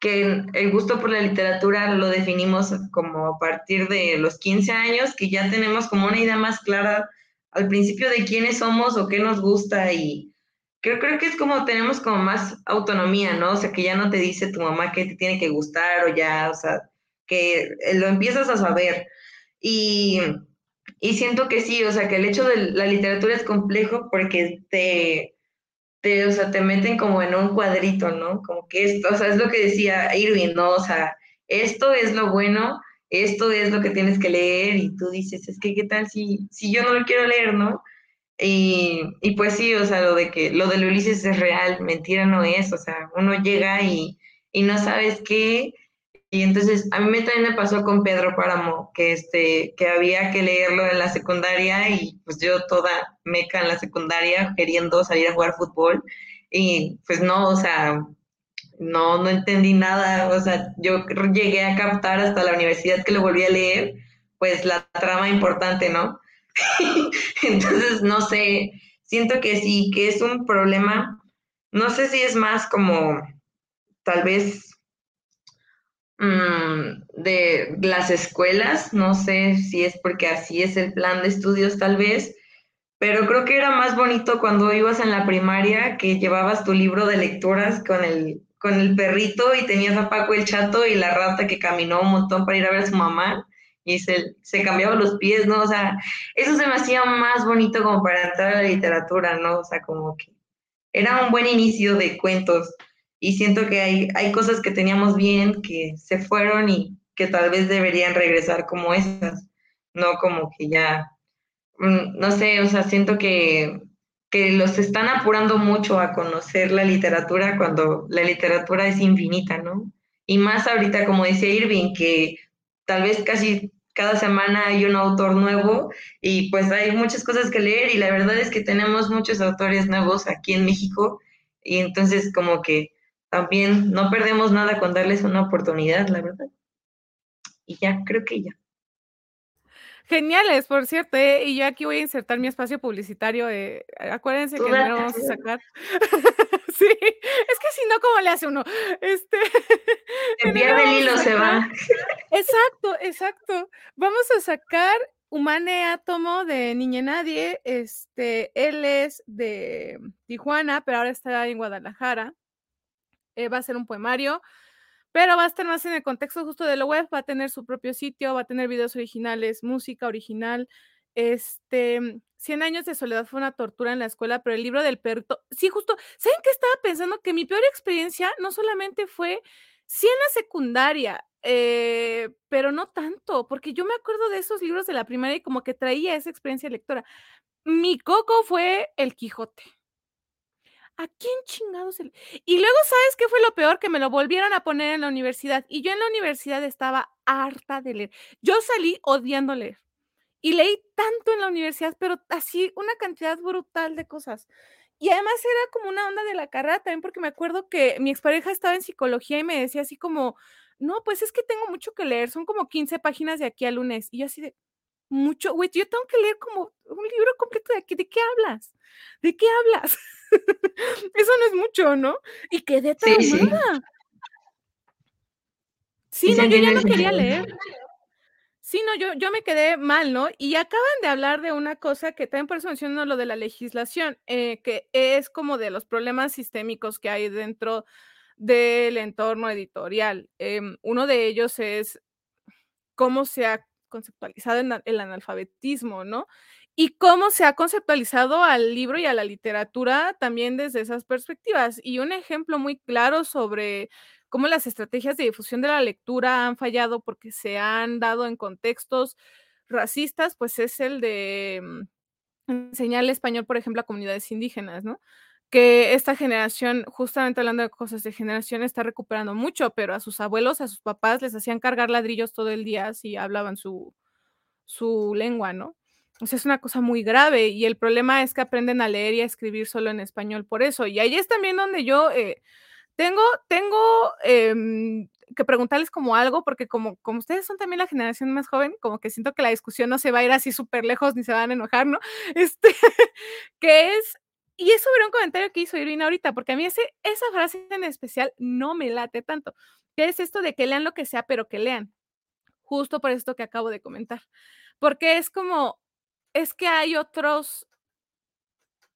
que el gusto por la literatura lo definimos como a partir de los 15 años, que ya tenemos como una idea más clara al principio de quiénes somos o qué nos gusta y creo, creo que es como tenemos como más autonomía, ¿no? O sea, que ya no te dice tu mamá que te tiene que gustar o ya, o sea, que lo empiezas a saber. Y, y siento que sí, o sea, que el hecho de la literatura es complejo porque te te, o sea, te meten como en un cuadrito, ¿no? Como que esto, o sea, es lo que decía Irving, ¿no? O sea, esto es lo bueno, esto es lo que tienes que leer y tú dices, es que qué tal si, si yo no lo quiero leer, ¿no? Y, y pues sí, o sea, lo de que lo de Ulises es real, mentira no es, o sea, uno llega y, y no sabes qué, y entonces a mí también me pasó con Pedro Páramo, que, este, que había que leerlo en la secundaria y pues yo toda meca en la secundaria queriendo salir a jugar fútbol. Y pues no, o sea, no, no entendí nada, o sea, yo llegué a captar hasta la universidad que lo volví a leer, pues la trama importante, ¿no? entonces, no sé, siento que sí, que es un problema, no sé si es más como tal vez Mm, de las escuelas, no sé si es porque así es el plan de estudios tal vez, pero creo que era más bonito cuando ibas en la primaria que llevabas tu libro de lecturas con el, con el perrito y tenías a Paco el chato y la rata que caminó un montón para ir a ver a su mamá y se, se cambiaba los pies, ¿no? O sea, eso se me hacía más bonito como para entrar a la literatura, ¿no? O sea, como que era un buen inicio de cuentos y siento que hay, hay cosas que teníamos bien que se fueron y que tal vez deberían regresar como esas, no como que ya, mm, no sé, o sea, siento que, que los están apurando mucho a conocer la literatura cuando la literatura es infinita, ¿no? Y más ahorita, como decía Irving, que tal vez casi cada semana hay un autor nuevo y pues hay muchas cosas que leer y la verdad es que tenemos muchos autores nuevos aquí en México y entonces como que también no perdemos nada con darles una oportunidad, la verdad. Y ya, creo que ya. Geniales, por cierto, ¿eh? y yo aquí voy a insertar mi espacio publicitario. Eh, acuérdense que no vamos a sacar. sí, es que si no, ¿cómo le hace uno? Este. Se pierde el hilo, se va. exacto, exacto. Vamos a sacar Humane Átomo de Niña Nadie. Este, él es de Tijuana, pero ahora está en Guadalajara. Eh, va a ser un poemario, pero va a estar más en el contexto justo de la web, va a tener su propio sitio, va a tener videos originales, música original. Este, 100 años de soledad fue una tortura en la escuela, pero el libro del perrito, sí, justo, ¿saben qué estaba pensando? Que mi peor experiencia no solamente fue, sí en la secundaria, eh, pero no tanto, porque yo me acuerdo de esos libros de la primaria y como que traía esa experiencia lectora. Mi coco fue El Quijote. ¿A quién chingados? El... Y luego, ¿sabes qué fue lo peor? Que me lo volvieron a poner en la universidad. Y yo en la universidad estaba harta de leer. Yo salí odiando leer. Y leí tanto en la universidad, pero así una cantidad brutal de cosas. Y además era como una onda de la carrera también, porque me acuerdo que mi expareja estaba en psicología y me decía así como, no, pues es que tengo mucho que leer, son como 15 páginas de aquí al lunes. Y yo así de, mucho, güey, yo tengo que leer como un libro completo de aquí, ¿de qué hablas? ¿De qué hablas? Eso no es mucho, ¿no? Y quedé traumada. Sí, sí, no, yo ya no quería leer. Sí, no, yo, yo me quedé mal, ¿no? Y acaban de hablar de una cosa que también por eso menciono lo de la legislación, eh, que es como de los problemas sistémicos que hay dentro del entorno editorial. Em, uno de ellos es cómo se ha conceptualizado el analfabetismo, ¿no? Y cómo se ha conceptualizado al libro y a la literatura también desde esas perspectivas. Y un ejemplo muy claro sobre cómo las estrategias de difusión de la lectura han fallado porque se han dado en contextos racistas, pues es el de mm, enseñarle español, por ejemplo, a comunidades indígenas, ¿no? que esta generación, justamente hablando de cosas de generación, está recuperando mucho, pero a sus abuelos, a sus papás les hacían cargar ladrillos todo el día si hablaban su, su lengua, ¿no? O sea, es una cosa muy grave y el problema es que aprenden a leer y a escribir solo en español por eso. Y ahí es también donde yo eh, tengo, tengo em, que preguntarles como algo, porque como, como ustedes son también la generación más joven, como que siento que la discusión no se va a ir así súper lejos ni se van a enojar, ¿no? Este, que es y es sobre un comentario que hizo Irina ahorita, porque a mí ese, esa frase en especial no me late tanto, que es esto de que lean lo que sea, pero que lean, justo por esto que acabo de comentar, porque es como, es que hay otros,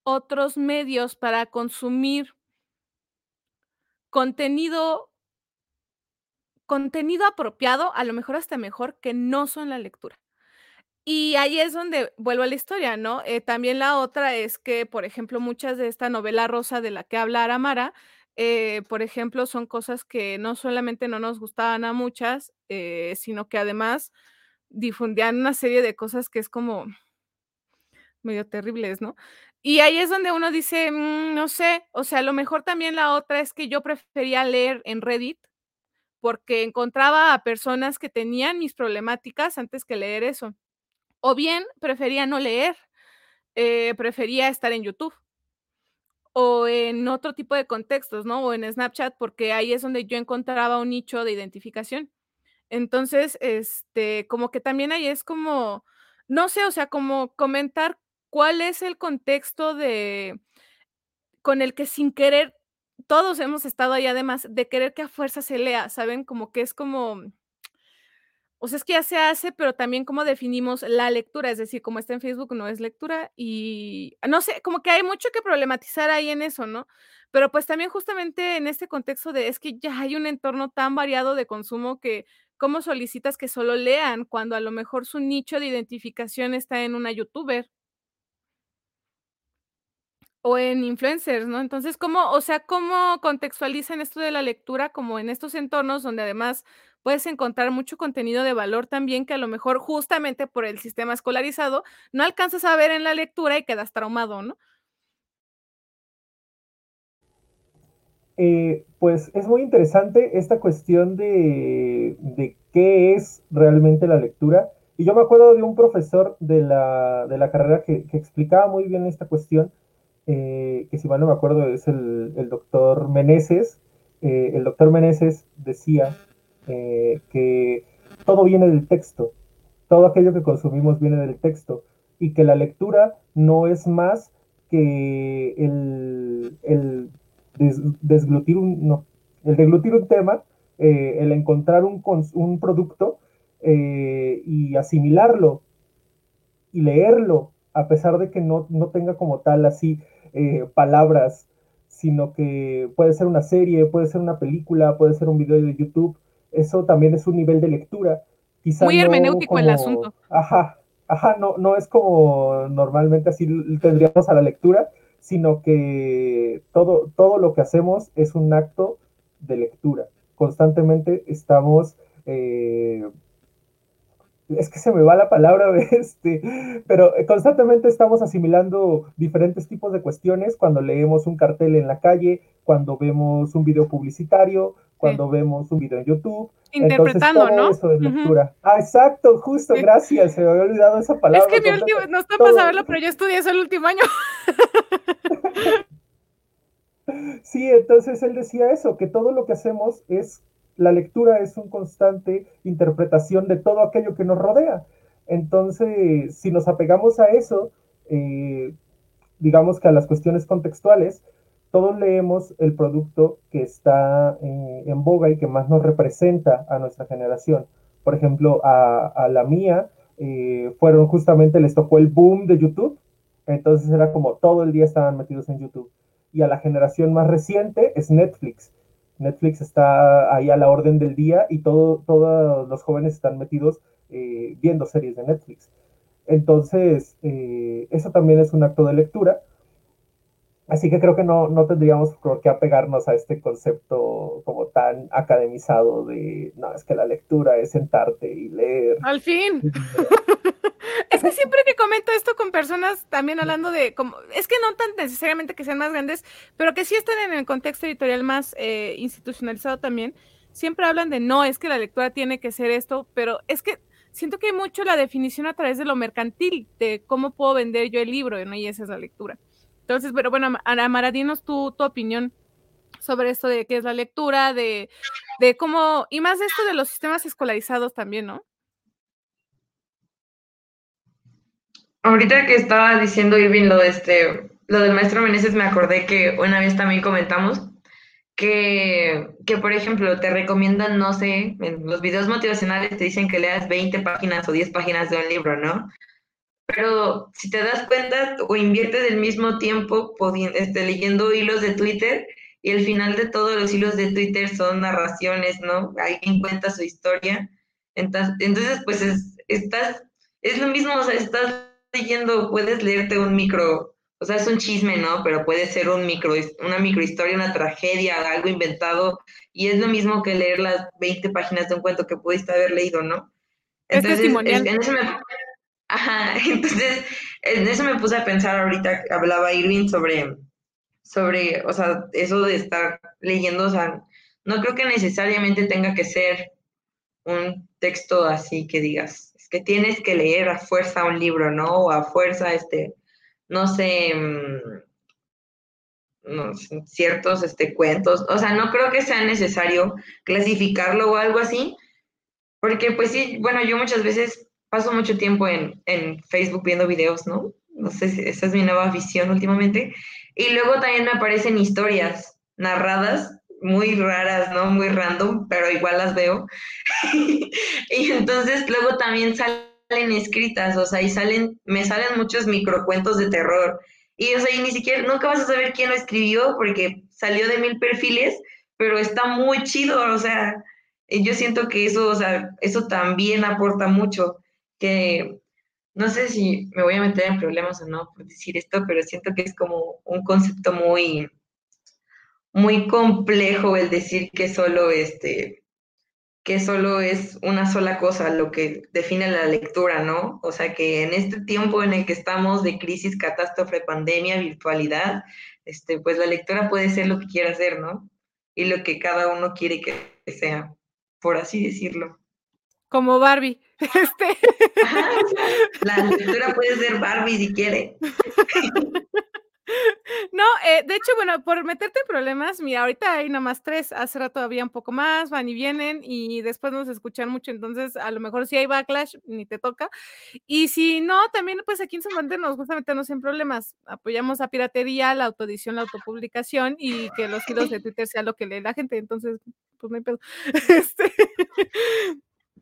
otros medios para consumir contenido contenido apropiado, a lo mejor hasta mejor, que no son la lectura. Y ahí es donde vuelvo a la historia, ¿no? Eh, también la otra es que, por ejemplo, muchas de esta novela rosa de la que habla Aramara, eh, por ejemplo, son cosas que no solamente no nos gustaban a muchas, eh, sino que además difundían una serie de cosas que es como medio terribles, ¿no? Y ahí es donde uno dice, mm, no sé, o sea, a lo mejor también la otra es que yo prefería leer en Reddit porque encontraba a personas que tenían mis problemáticas antes que leer eso. O bien prefería no leer, eh, prefería estar en YouTube o en otro tipo de contextos, ¿no? O en Snapchat, porque ahí es donde yo encontraba un nicho de identificación. Entonces, este, como que también ahí es como, no sé, o sea, como comentar cuál es el contexto de con el que sin querer todos hemos estado ahí además de querer que a fuerza se lea, ¿saben? Como que es como o sea, es que ya se hace, pero también cómo definimos la lectura, es decir, como está en Facebook no es lectura y no sé, como que hay mucho que problematizar ahí en eso, ¿no? Pero pues también justamente en este contexto de es que ya hay un entorno tan variado de consumo que cómo solicitas que solo lean cuando a lo mejor su nicho de identificación está en una youtuber o en influencers, ¿no? Entonces, ¿cómo, o sea, cómo contextualizan esto de la lectura como en estos entornos donde además puedes encontrar mucho contenido de valor también que a lo mejor justamente por el sistema escolarizado no alcanzas a ver en la lectura y quedas traumado, ¿no? Eh, pues es muy interesante esta cuestión de, qué es realmente la lectura. Y yo me acuerdo de un profesor de la, carrera que, que explicaba muy bien esta cuestión eh, que si mal no me acuerdo es el, doctor Meneses. Eh, el doctor Meneses decía eh, que todo viene del texto, todo aquello que consumimos viene del texto y que la lectura no es más que el, el desglutir un, no, el deglutir un tema, el encontrar un, un producto y asimilarlo y leerlo, a pesar de que no, no tenga como tal así eh, palabras, sino que puede ser una serie, puede ser una película, puede ser un video de YouTube. Eso también es un nivel de lectura. Quizá Muy hermenéutico el asunto. Ajá, ajá, no, no es como normalmente así tendríamos a la lectura, sino que todo, todo lo que hacemos es un acto de lectura. Constantemente estamos eh, es que se me va la palabra, este, pero constantemente estamos asimilando diferentes tipos de cuestiones cuando leemos un cartel en la calle, cuando vemos un video publicitario, cuando vemos un video en YouTube. Interpretando, ¿no? Eso de lectura. Ah, exacto, justo, gracias, se me había olvidado esa palabra. Es que mi último, no está para saberlo, pero yo estudié eso el último año. sí, entonces él decía eso, que todo lo que hacemos es la lectura es una constante interpretación de todo aquello que nos rodea. Entonces, si nos apegamos a eso, eh, digamos que a las cuestiones contextuales, todos leemos el producto que está eh, en boga y que más nos representa a nuestra generación. Por ejemplo, a, la mía eh, fueron justamente, les tocó el boom de YouTube, entonces era como todo el día estaban metidos en YouTube. Y a la generación más reciente es Netflix. Netflix está ahí a la orden del día y todo, todos los jóvenes están metidos eh, viendo series de Netflix. Entonces, eh, eso también es un acto de lectura. Así que creo que no, no tendríamos por qué apegarnos a este concepto como tan academizado de, no, es que la lectura es sentarte y leer. Al fin. es que siempre que comento esto con personas también hablando de, como, es que no tan necesariamente que sean más grandes, pero que sí están en el contexto editorial más eh, institucionalizado también, siempre hablan de, no, es que la lectura tiene que ser esto, pero es que siento que hay mucho la definición a través de lo mercantil, de cómo puedo vender yo el libro, ¿no? y esa es la lectura. Entonces, pero bueno, Amara, dinos tu, tu opinión sobre esto de qué es la lectura, de, de cómo, y más de esto de los sistemas escolarizados también, ¿no? Ahorita que estaba diciendo Irving lo de este, lo del maestro Meneses, me acordé que una vez también comentamos que, que, por ejemplo, te recomiendan, no sé, en los videos motivacionales te dicen que leas 20 páginas o 10 páginas de un libro, ¿no? Pero si te das cuenta o inviertes el mismo tiempo este, leyendo hilos de Twitter y el final de todos los hilos de Twitter son narraciones, ¿no? Alguien cuenta su historia. Entonces, entonces pues es, estás, es lo mismo, o sea, estás leyendo, puedes leerte un micro, o sea, es un chisme, ¿no? Pero puede ser un micro, una microhistoria, una tragedia, algo inventado, y es lo mismo que leer las 20 páginas de un cuento que pudiste haber leído, ¿no? Entonces, en eso me, Ajá, entonces en eso me puse a pensar ahorita hablaba Irving sobre, sobre, o sea, eso de estar leyendo, o sea, no creo que necesariamente tenga que ser un texto así que digas, es que tienes que leer a fuerza un libro, ¿no? O a fuerza, este, no sé, mm, no, ciertos este, cuentos, o sea, no creo que sea necesario clasificarlo o algo así, porque pues sí, bueno, yo muchas veces paso mucho tiempo en, en, Facebook viendo videos, ¿no? No sé si esa es mi nueva visión últimamente. Y luego también me aparecen historias narradas muy raras, ¿no? Muy random, pero igual las veo. y entonces luego también salen escritas, o sea, y salen, me salen muchos microcuentos de terror. Y, o sea, y ni siquiera, nunca vas a saber quién lo escribió porque salió de mil perfiles, pero está muy chido, o sea, yo siento que eso, o sea, eso también aporta mucho que no sé si me voy a meter en problemas o no por decir esto, pero siento que es como un concepto muy, muy complejo el decir que solo este que solo es una sola cosa lo que define la lectura, ¿no? O sea que en este tiempo en el que estamos de crisis, catástrofe, pandemia, virtualidad, este, pues la lectura puede ser lo que quiera ser, ¿no? Y lo que cada uno quiere que sea, por así decirlo. Como Barbie. Este. la lectura puede ser Barbie si quiere. No, eh, de hecho, bueno, por meterte en problemas, mira, ahorita hay nomás tres, hace rato había un poco más, van y vienen y después nos escuchan mucho, entonces a lo mejor si hay backlash, ni te toca. Y si no, también pues aquí en San nos gusta meternos en problemas, apoyamos a piratería, la autoedición, la autopublicación y que los hilos de Twitter sea lo que lee la gente, entonces, pues no hay pedo. Este,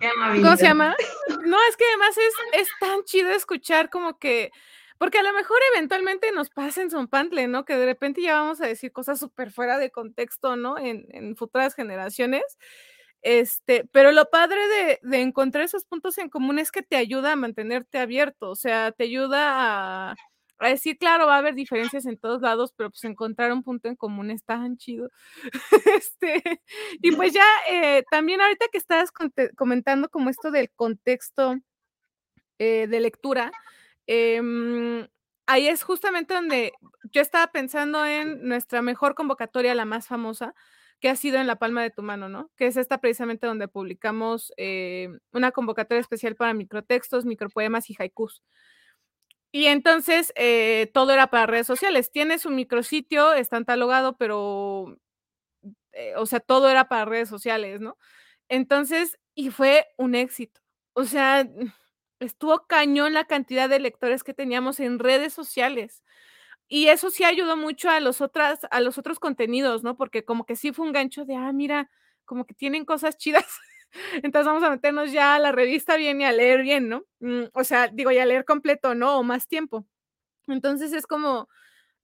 ¿Cómo se llama? No, es que además es, es tan chido escuchar como que, porque a lo mejor eventualmente nos pasa en Pantle, ¿no? Que de repente ya vamos a decir cosas súper fuera de contexto, ¿no? En, en, futuras generaciones. Este, pero lo padre de, de, encontrar esos puntos en común es que te ayuda a mantenerte abierto, o sea, te ayuda a, a decir, claro, va a haber diferencias en todos lados, pero pues encontrar un punto en común es tan chido. este, y pues ya, eh, también ahorita que estabas comentando como esto del contexto eh, de lectura, em, ahí es justamente donde yo estaba pensando en nuestra mejor convocatoria, la más famosa, que ha sido en la palma de tu mano, ¿no? Que es esta precisamente donde publicamos eh, una convocatoria especial para microtextos, micropoemas y haikus. Y entonces eh, todo era para redes sociales. Tiene su micrositio, está catalogado, pero, eh, o sea, todo era para redes sociales, ¿no? Entonces, y fue un éxito. O sea, estuvo cañón la cantidad de lectores que teníamos en redes sociales. Y eso sí ayudó mucho a los, otras, a los otros contenidos, ¿no? Porque como que sí fue un gancho de, ah, mira, como que tienen cosas chidas. Entonces vamos a meternos ya a la revista bien y a leer bien, ¿no? Mm, o sea, digo, ya leer completo, ¿no? O más tiempo. Entonces es como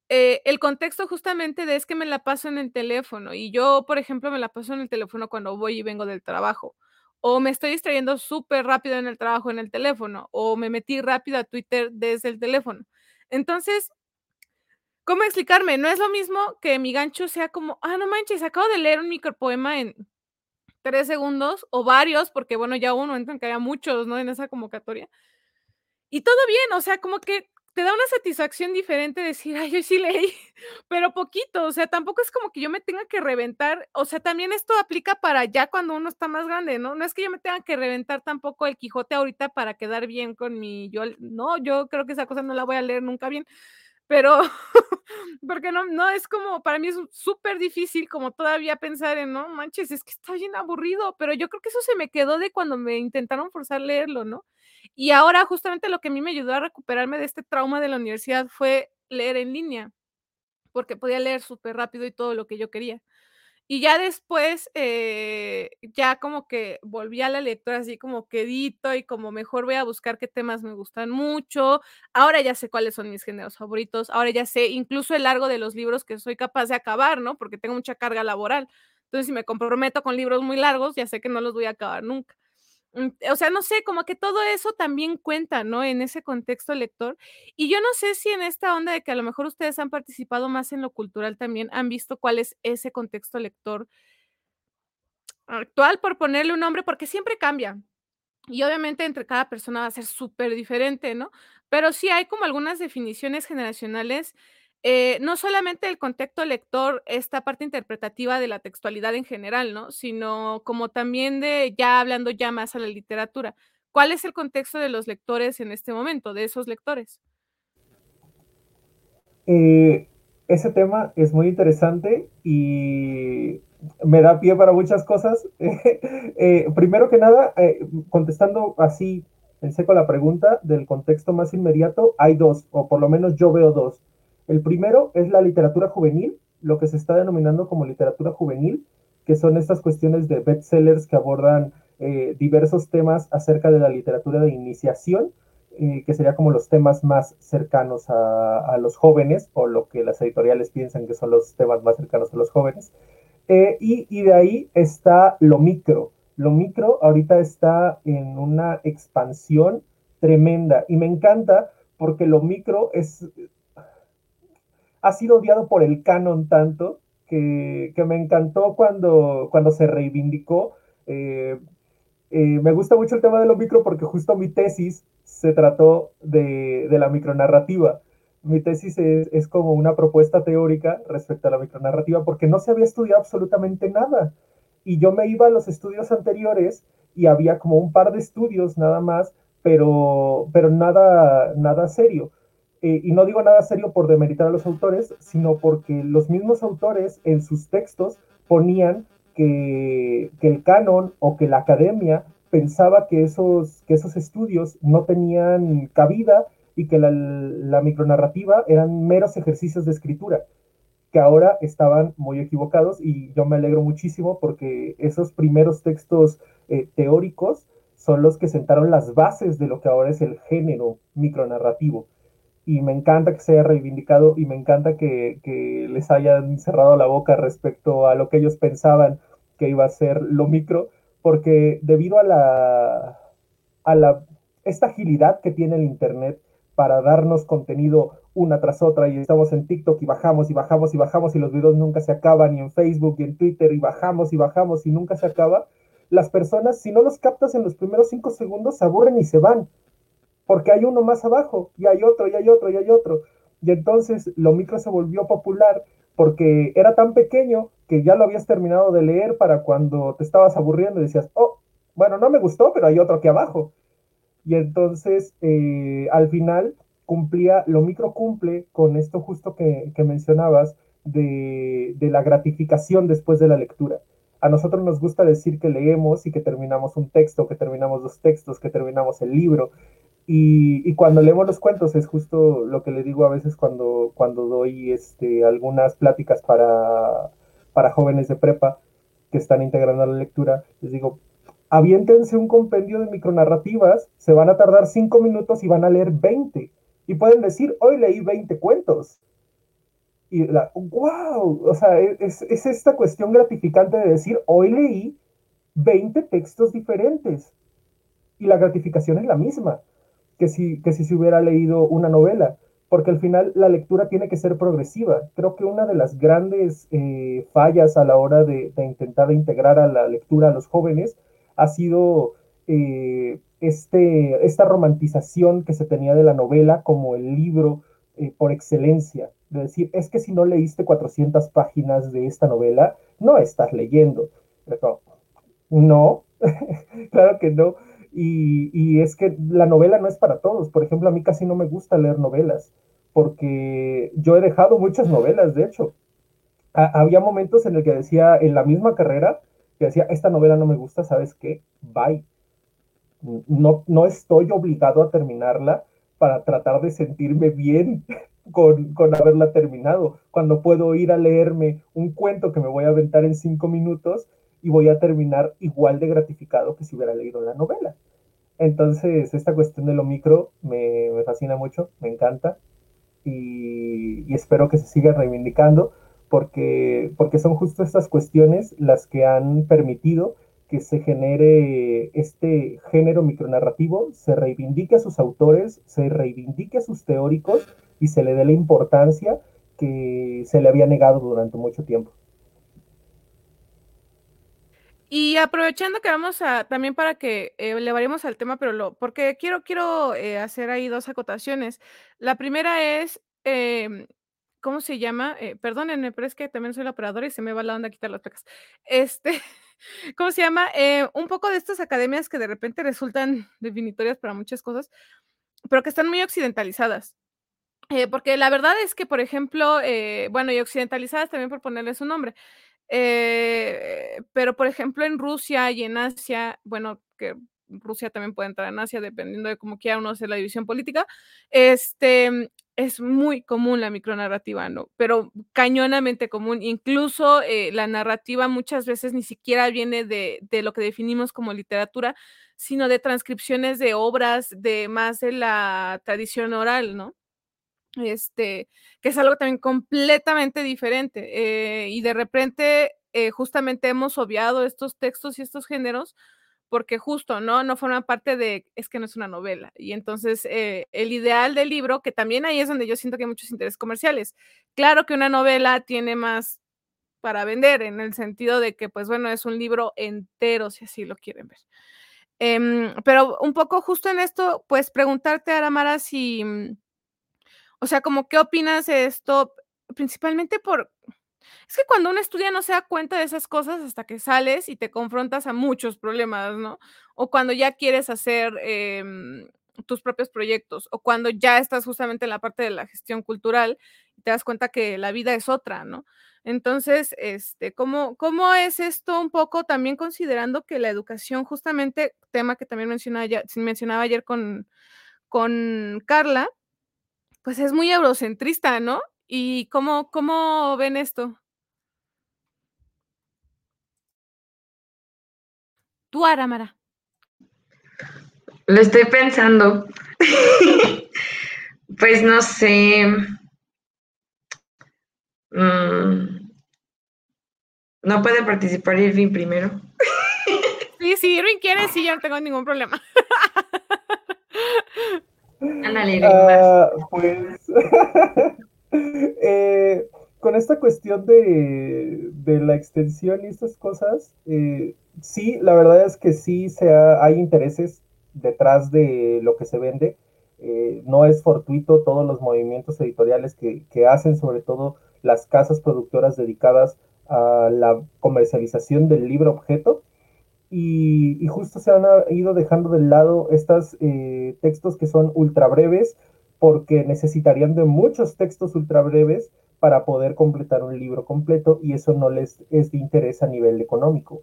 eh, el contexto justamente de es que me la paso en el teléfono y yo, por ejemplo, me la paso en el teléfono cuando voy y vengo del trabajo o me estoy distrayendo súper rápido en el trabajo en el teléfono, o me metí rápido a Twitter desde el teléfono. Entonces, ¿cómo explicarme? No es lo mismo que mi gancho sea como, ah, no manches, acabo de leer un micropoema en tres segundos, o varios, porque bueno, ya uno entra en que haya muchos, ¿no? En esa convocatoria. Y todo bien, o sea, como que te da una satisfacción diferente decir, ay, yo sí leí, pero poquito, o sea, tampoco es como que yo me tenga que reventar, o sea, también esto aplica para ya cuando uno está más grande, ¿no? No es que yo me tenga que reventar tampoco el Quijote ahorita para quedar bien con mi, yo, no, yo creo que esa cosa no la voy a leer nunca bien, pero porque no, no es como, para mí es súper difícil como todavía pensar en, no manches, es que está bien aburrido, pero yo creo que eso se me quedó de cuando me intentaron forzar leerlo, ¿no? Y ahora justamente lo que a mí me ayudó a recuperarme de este trauma de la universidad fue leer en línea, porque podía leer súper rápido y todo lo que yo quería. Y ya después, eh, ya como que volví a la lectura así como quedito y como mejor voy a buscar qué temas me gustan mucho. Ahora ya sé cuáles son mis géneros favoritos. Ahora ya sé incluso el largo de los libros que soy capaz de acabar, ¿no? Porque tengo mucha carga laboral. Entonces, si me comprometo con libros muy largos, ya sé que no los voy a acabar nunca. Mm, o sea, no sé, como que todo eso también cuenta, ¿no? En ese contexto lector. Y yo no sé si en esta onda de que a lo mejor ustedes han participado más en lo cultural también han visto cuál es ese contexto lector actual, por ponerle un nombre, porque siempre cambia. Y obviamente entre cada persona va a ser súper diferente, ¿no? Pero sí hay como algunas definiciones generacionales eh, no solamente el contexto lector, esta parte interpretativa de la textualidad en general, ¿no? Sino como también de, ya hablando ya más a la literatura, ¿cuál es el contexto de los lectores en este momento, de esos lectores? Eh, ese tema es muy interesante y me da pie para muchas cosas. Eh, primero que nada, contestando así en seco la pregunta del contexto más inmediato, hay dos, o por lo menos yo veo dos. El primero es la literatura juvenil, lo que se está denominando como literatura juvenil, que son estas cuestiones de bestsellers que abordan eh, diversos temas acerca de la literatura de iniciación, eh, que sería como los temas más cercanos a, los jóvenes, o lo que las editoriales piensan que son los temas más cercanos a los jóvenes. Eh, y, y de ahí está lo micro. Lo micro ahorita está en una expansión tremenda y me encanta porque lo micro es, ha sido odiado por el canon tanto que, me encantó cuando, cuando se reivindicó. Eh, eh, me gusta mucho el tema de lo micro porque justo mi tesis se trató de, la micronarrativa. Mi tesis es, es, como una propuesta teórica respecto a la micronarrativa porque no se había estudiado absolutamente nada. Y yo me iba a los estudios anteriores y había como un par de estudios nada más, pero, pero nada, nada serio. Eh, y no digo nada serio por demeritar a los autores, sino porque los mismos autores en sus textos ponían que, el canon o que la academia pensaba que esos, que esos estudios no tenían cabida y que la, micronarrativa eran meros ejercicios de escritura, que ahora estaban muy equivocados y yo me alegro muchísimo porque esos primeros textos eh, teóricos son los que sentaron las bases de lo que ahora es el género micronarrativo y me encanta que se haya reivindicado y me encanta que, les hayan cerrado la boca respecto a lo que ellos pensaban que iba a ser lo micro, porque debido a la, a la esta agilidad que tiene el Internet para darnos contenido una tras otra y estamos en TikTok y bajamos y bajamos y bajamos y los videos nunca se acaban y en Facebook y en Twitter y bajamos y bajamos y nunca se acaba, las personas si no los captas en los primeros cinco segundos se aburren y se van porque hay uno más abajo y hay otro y hay otro y hay otro. Y entonces lo micro se volvió popular porque era tan pequeño que ya lo habías terminado de leer para cuando te estabas aburriendo y decías, oh, bueno, no me gustó, pero hay otro aquí abajo. Y entonces eh, al final cumplía, lo micro cumple con esto justo que, mencionabas de, de la gratificación después de la lectura. A nosotros nos gusta decir que leemos y que terminamos un texto, que terminamos dos textos, que terminamos el libro, y, cuando leemos los cuentos es justo lo que le digo a veces cuando, cuando doy este, algunas pláticas para, para jóvenes de prepa que están integrando la lectura, les digo, aviéntense un compendio de micronarrativas, se van a tardar cinco minutos y van a leer 20. Y pueden decir, hoy leí 20 cuentos. Y la, wow, o sea, es, es esta cuestión gratificante de decir, hoy leí 20 textos diferentes y la gratificación es la misma que si, que si se hubiera leído una novela, porque al final la lectura tiene que ser progresiva. Creo que una de las grandes eh, fallas a la hora de, intentar integrar a la lectura a los jóvenes ha sido eh, este, esta romantización que se tenía de la novela como el libro eh, por excelencia. De decir, es que si no leíste 400 páginas de esta novela, no estás leyendo. no, claro que no. Y, es que la novela no es para todos. Por ejemplo, a mí casi no me gusta leer novelas, porque yo he dejado muchas novelas, de hecho. había momentos en el que decía, en la misma carrera, que decía, esta novela no me gusta, ¿sabes qué? Bye. No, no estoy obligado a terminarla para tratar de sentirme bien con, con, haberla terminado, cuando puedo ir a leerme un cuento que me voy a aventar en cinco minutos y voy a terminar igual de gratificado que si hubiera leído la novela. Entonces, esta cuestión de lo micro me, fascina mucho, me encanta y, espero que se siga reivindicando porque, porque son justo estas cuestiones las que han permitido que se genere este género micronarrativo, se reivindique a sus autores, se reivindique a sus teóricos y se le dé la importancia que se le había negado durante mucho tiempo. Y aprovechando que vamos a, también para que eh, le variemos al tema, pero lo, porque quiero, quiero eh, hacer ahí dos acotaciones. La primera es, em, ¿cómo se llama? Eh, perdónenme, pero es que también soy la operadora y se me va la onda a quitar las pecas. Este, ¿cómo se llama? Eh, un poco de estas academias que de repente resultan definitorias para muchas cosas, pero que están muy occidentalizadas. porque la verdad es que, por ejemplo, bueno, y occidentalizadas también por ponerles un nombre. Eh, pero, por ejemplo, en Rusia y en Asia, bueno, que Rusia también puede entrar en Asia dependiendo de cómo quiera uno hacer la división política, este, es muy común la micronarrativa, ¿no? Pero cañonamente común. Incluso eh, la narrativa muchas veces ni siquiera viene de, de, lo que definimos como literatura, sino de transcripciones de obras de más de la tradición oral, ¿no? Este, que es algo también completamente diferente. Eh, y de repente, eh, justamente hemos obviado estos textos y estos géneros porque justo, ¿no? No forman parte de, es que no es una novela. Y entonces eh, el ideal del libro, que también ahí es donde yo siento que hay muchos intereses comerciales. Claro que una novela tiene más para vender, en el sentido de que, pues bueno, es un libro entero, si así lo quieren ver. Em, pero un poco justo en esto, pues preguntarte, Aramara, si mm, o sea, como, ¿qué opinas de esto? Principalmente por... Es que cuando uno estudia no se da cuenta de esas cosas hasta que sales y te confrontas a muchos problemas, ¿no? O cuando ya quieres hacer em, tus propios proyectos, o cuando ya estás justamente en la parte de la gestión cultural y te das cuenta que la vida es otra, ¿no? Entonces, este, ¿cómo, ¿cómo es esto un poco también considerando que la educación, justamente, tema que también mencionaba, mencionaba ayer con, con Carla, pues es muy eurocentrista, ¿no? ¿Y cómo, cómo ven esto? Tú, Aramara. Lo estoy pensando. pues no sé. Mm. No puede participar Irving primero. sí, sí, Irving quiere, sí, yo no tengo ningún problema. Ah, pues eh, con esta cuestión de, la extensión y estas cosas, eh, sí, la verdad es que sí se hay intereses detrás de lo que se vende. Eh, no es fortuito todos los movimientos editoriales que, que hacen, sobre todo las casas productoras dedicadas a la comercialización del libro objeto y, justo se han ido dejando de lado estos eh, textos que son ultra breves porque necesitarían de muchos textos ultra breves para poder completar un libro completo y eso no les es de interés a nivel económico.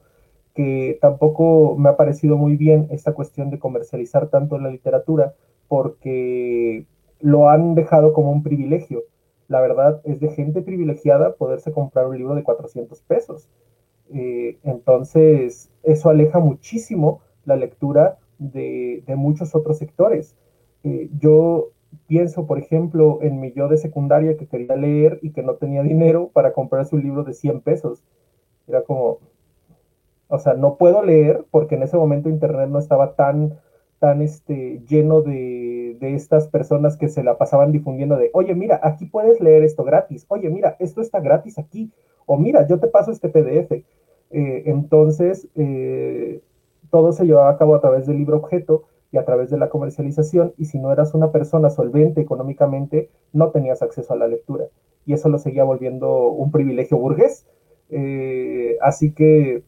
Que tampoco me ha parecido muy bien esta cuestión de comercializar tanto la literatura porque lo han dejado como un privilegio. La verdad es de gente privilegiada poderse comprar un libro de 400 pesos eh, entonces, eso aleja muchísimo la lectura de, muchos otros sectores. Eh, yo pienso, por ejemplo, en mi yo de secundaria que quería leer y que no tenía dinero para comprarse un libro de 100 pesos. Era como, O sea, no puedo leer porque en ese momento Internet no estaba tan, tan este, lleno de, de estas personas que se la pasaban difundiendo de, oye, mira, aquí puedes leer esto gratis, oye, mira, esto está gratis aquí, o mira, yo te paso este PDF. Eh, entonces, eh, todo se llevaba a cabo a través del libro objeto y a través de la comercialización, y si no eras una persona solvente económicamente, no tenías acceso a la lectura. Y eso lo seguía volviendo un privilegio burgués. Eh, así que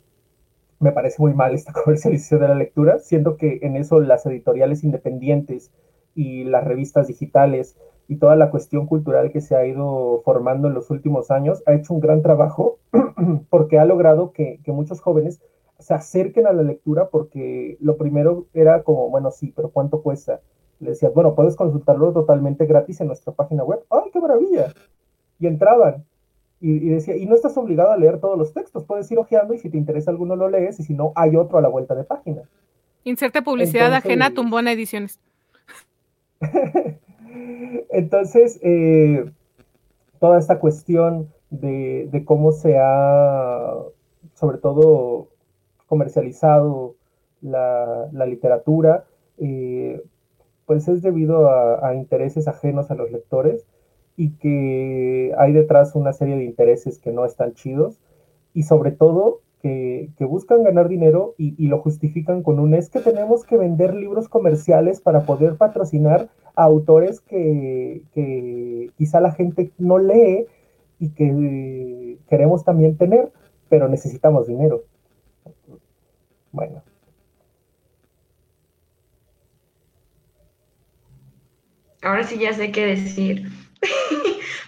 me parece muy mal esta comercialización de la lectura, siendo que en eso las editoriales independientes y las revistas digitales y toda la cuestión cultural que se ha ido formando en los últimos años ha hecho un gran trabajo porque ha logrado que, que muchos jóvenes se acerquen a la lectura porque lo primero era como, bueno, sí, pero ¿cuánto cuesta? Le decías, bueno, puedes consultarlo totalmente gratis en nuestra página web. ¡Ay, qué maravilla! Y entraban. Y, decía, y no estás obligado a leer todos los textos, puedes ir ojeando y si te interesa alguno lo lees y si no, hay otro a la vuelta de página. Inserte publicidad ajena a Tumbona Ediciones. Entonces, eh, toda esta cuestión de, de, cómo se ha, sobre todo, comercializado la, la literatura, eh, pues es debido a, a, intereses ajenos a los lectores y que hay detrás una serie de intereses que no están chidos y sobre todo que, que buscan ganar dinero y, lo justifican con un es que tenemos que vender libros comerciales para poder patrocinar a autores que, que quizá la gente no lee y que queremos también tener, pero necesitamos dinero. Bueno. Ahora sí ya sé qué decir.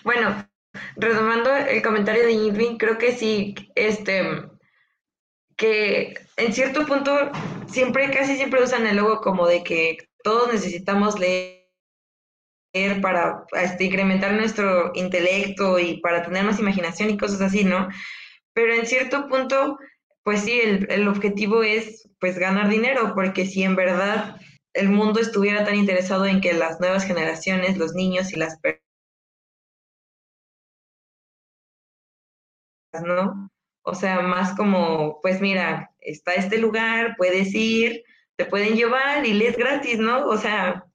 Bueno, retomando el comentario de Irving, creo que sí, este, que en cierto punto siempre, casi siempre usan el logo como de que todos necesitamos leer para este, incrementar nuestro intelecto y para tener más imaginación y cosas así, ¿no? Pero en cierto punto pues sí, el, el, objetivo es pues ganar dinero, porque si en verdad el mundo estuviera tan interesado en que las nuevas generaciones, los niños y las personas, ¿no? O sea, más como, pues mira, está este lugar, puedes ir, te pueden llevar y lees gratis, ¿no? O sea,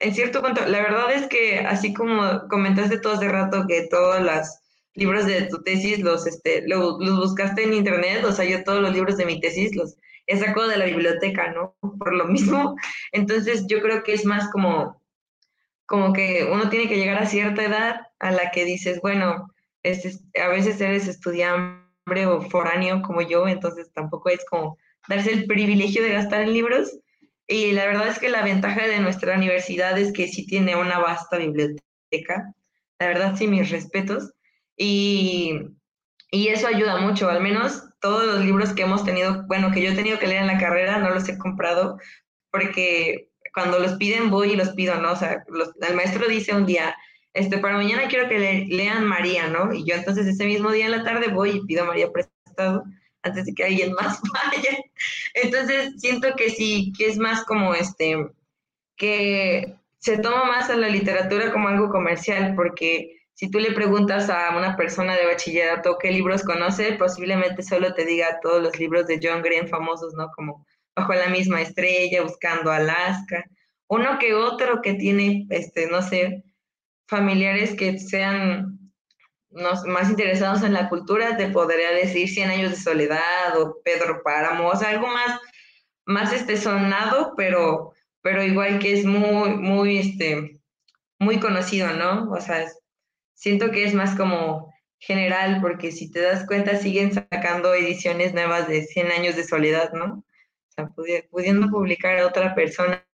en cierto punto, la verdad es que así como comentaste todo hace rato que todas las libros de tu tesis los, este, los, los buscaste en internet, o sea, yo todos los libros de mi tesis los he sacado de la biblioteca, ¿no? Por lo mismo. Entonces, yo creo que es más como, como que uno tiene que llegar a cierta edad a la que dices, bueno, es, a veces eres estudiante o foráneo como yo, entonces tampoco es como darse el privilegio de gastar en libros. Y la verdad es que la ventaja de nuestra universidad es que sí tiene una vasta biblioteca. La verdad, sí, mis respetos. Y, y eso ayuda mucho, al menos todos los libros que hemos tenido, bueno, que yo he tenido que leer en la carrera, no los he comprado porque cuando los piden voy y los pido, ¿no? O sea, los, el maestro dice un día, este, para mañana quiero que le, lean María, ¿no? Y yo entonces ese mismo día en la tarde voy y pido a María prestado antes de que alguien más vaya. Entonces siento que sí, que es más como este, que se toma más a la literatura como algo comercial, porque si tú le preguntas a una persona de bachillerato qué libros conoce, posiblemente solo te diga todos los libros de John Green famosos, ¿no? Como Bajo la misma estrella, Buscando Alaska. Uno que otro que tiene, este, no sé, familiares que sean más interesados en la cultura, te podría decir Cien años de soledad o Pedro Páramo, o sea, algo más, más este sonado, pero, pero igual que es muy, muy, este, muy conocido, ¿no? O sea, es, siento que es más como general, porque si te das cuenta, siguen sacando ediciones nuevas de 100 años de soledad, ¿no? O sea, pudiendo publicar a otra persona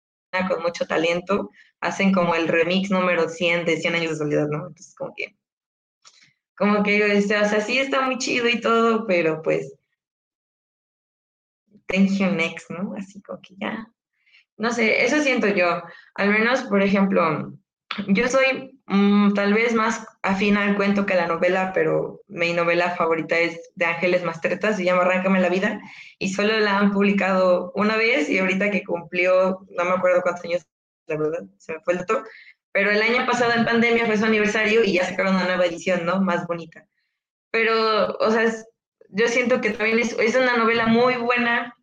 con mucho talento, hacen como el remix número 100 de 100 años de soledad, ¿no? Entonces, como que, como que, o sea, sí está muy chido y todo, pero pues, thank you next, ¿no? Así como que ya, no sé, eso siento yo. Al menos, por ejemplo, yo soy mm, tal vez más afín al cuento que a la novela, pero mi novela favorita es de Ángeles Mastretas, se llama Arráncame la vida, y solo la han publicado una vez y ahorita que cumplió, no me acuerdo cuántos años, la verdad, se me fue el pero el año pasado en pandemia fue su aniversario y ya sacaron una nueva edición, ¿no? Más bonita. Pero, o sea, yo siento que también es, es una novela muy buena,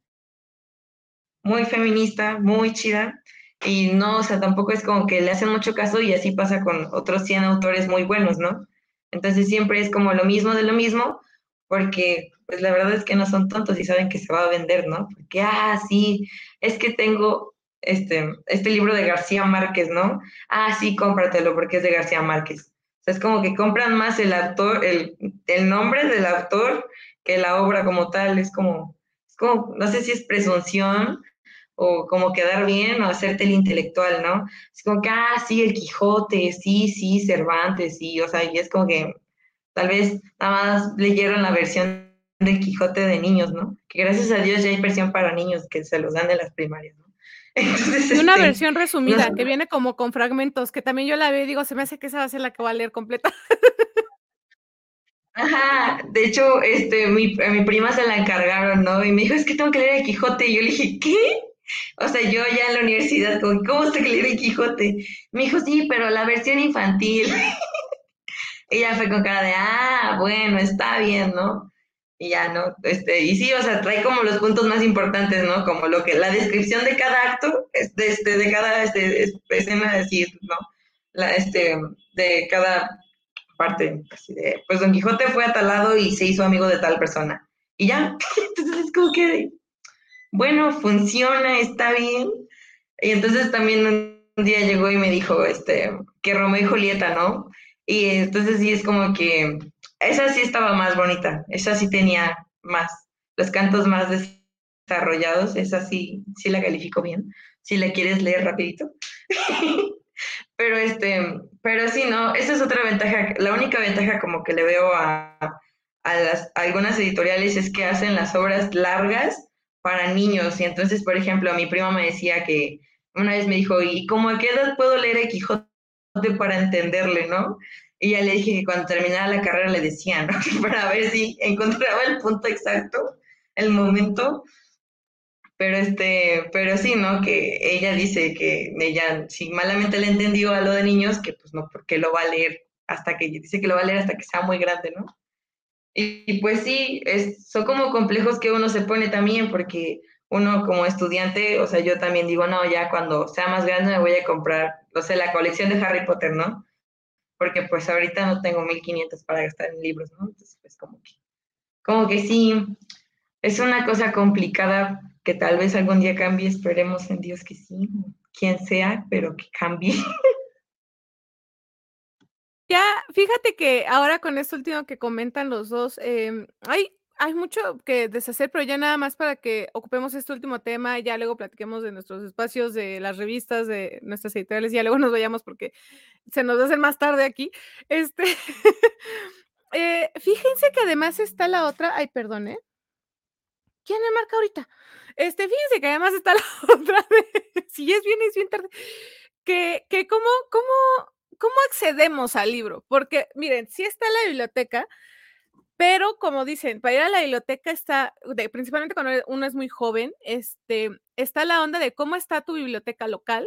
muy feminista, muy chida, y no, o sea, tampoco es como que le hacen mucho caso y así pasa con otros 100 autores muy buenos, ¿no? Entonces siempre es como lo mismo de lo mismo, porque pues la verdad es que no son tontos y saben que se va a vender, ¿no? Porque, ah, sí, es que tengo este, este libro de García Márquez, ¿no? Ah, sí, cómpratelo porque es de García Márquez. O sea, es como que compran más el autor, el, el nombre del autor que la obra como tal. Es como, es como, no sé si es presunción o como quedar bien o hacerte el intelectual, ¿no? Es como que, ah, sí, el Quijote, sí, sí, Cervantes, sí, o sea, y es como que tal vez nada más leyeron la versión del Quijote de niños, ¿no? Que gracias a Dios ya hay versión para niños que se los dan en las primarias, ¿no? Y una este, versión resumida que viene como con fragmentos, que también yo la veo y digo, se me hace que esa va a ser la que va a leer completa. Ajá, de hecho, este, mi, a mi prima se la encargaron, ¿no? Y me dijo, es que tengo que leer el Quijote. Y yo le dije, ¿qué? O sea, yo ya en la universidad, como, ¿cómo está que leer el Quijote? Me dijo, sí, pero la versión infantil. Ella fue con cara de, ah, bueno, está bien, ¿no? Y ya, ¿no? Este, y sí, o sea, trae como los puntos más importantes, ¿no? Como lo que, la descripción de cada acto, este, este de cada este, escena, decir, ¿no? La, este, de cada parte, así de, pues Don Quijote fue atalado y se hizo amigo de tal persona. Y ya, entonces es como que, bueno, funciona, está bien. Y entonces también un día llegó y me dijo, este, que Romeo y Julieta, ¿no? Y entonces sí es como que esa sí estaba más bonita, esa sí tenía más, los cantos más desarrollados, esa sí, sí la califico bien, si la quieres leer rapidito. pero este, pero sí, no, esa es otra ventaja, la única ventaja como que le veo a, a, las, algunas editoriales es que hacen las obras largas para niños, y entonces, por ejemplo, mi prima me decía que una vez me dijo, ¿y cómo a qué edad puedo leer el Quijote para entenderle, no? Y ya le dije que cuando terminara la carrera le decía, ¿no? Para ver si encontraba el punto exacto, el momento. Pero este, pero sí, ¿no? Que ella dice que ella, si malamente le entendió a lo de niños, que pues no, porque lo va a leer hasta que, dice que lo va a leer hasta que sea muy grande, ¿no? Y, pues sí, es, son como complejos que uno se pone también, porque uno como estudiante, o sea, yo también digo, no, ya cuando sea más grande me voy a comprar, no sé, la colección de Harry Potter, ¿no? Porque pues ahorita no tengo 1500 para gastar en libros, ¿no? Entonces, pues como que, como que sí, es una cosa complicada que tal vez algún día cambie, esperemos en Dios que sí, quien sea, pero que cambie. Ya, fíjate que ahora con esto último que comentan los dos, eh, hay hay mucho que deshacer, pero ya nada más para que ocupemos este último tema, ya luego platiquemos de nuestros espacios, de las revistas, de nuestras editoriales, ya luego nos vayamos porque se nos va a hacer más tarde aquí. Este, eh, fíjense que además está la otra, ay, perdón, ¿eh? ¿Quién me marca ahorita? Este, fíjense que además está la otra, si es bien, es bien tarde, que, que cómo, cómo, cómo accedemos al libro, porque miren, si está la biblioteca, pero como dicen, para ir a la biblioteca está, principalmente cuando uno es muy joven, este, está la onda de cómo está tu biblioteca local.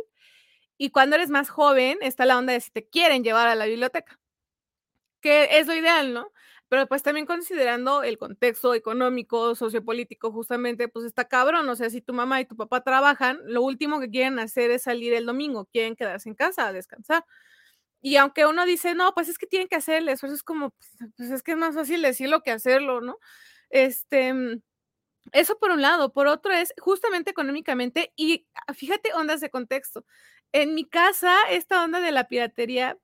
Y cuando eres más joven, está la onda de si te quieren llevar a la biblioteca, que es lo ideal, ¿no? Pero pues también considerando el contexto económico, sociopolítico, justamente, pues está cabrón. O sea, si tu mamá y tu papá trabajan, lo último que quieren hacer es salir el domingo, quieren quedarse en casa a descansar. Y aunque uno dice, no, pues es que tienen que hacer el esfuerzo, es como, pues, pues es que es más fácil decirlo que hacerlo, ¿no? Este, mm, eso por un lado. Por otro es justamente económicamente y ah, fíjate ondas de contexto. En mi casa, esta onda de la piratería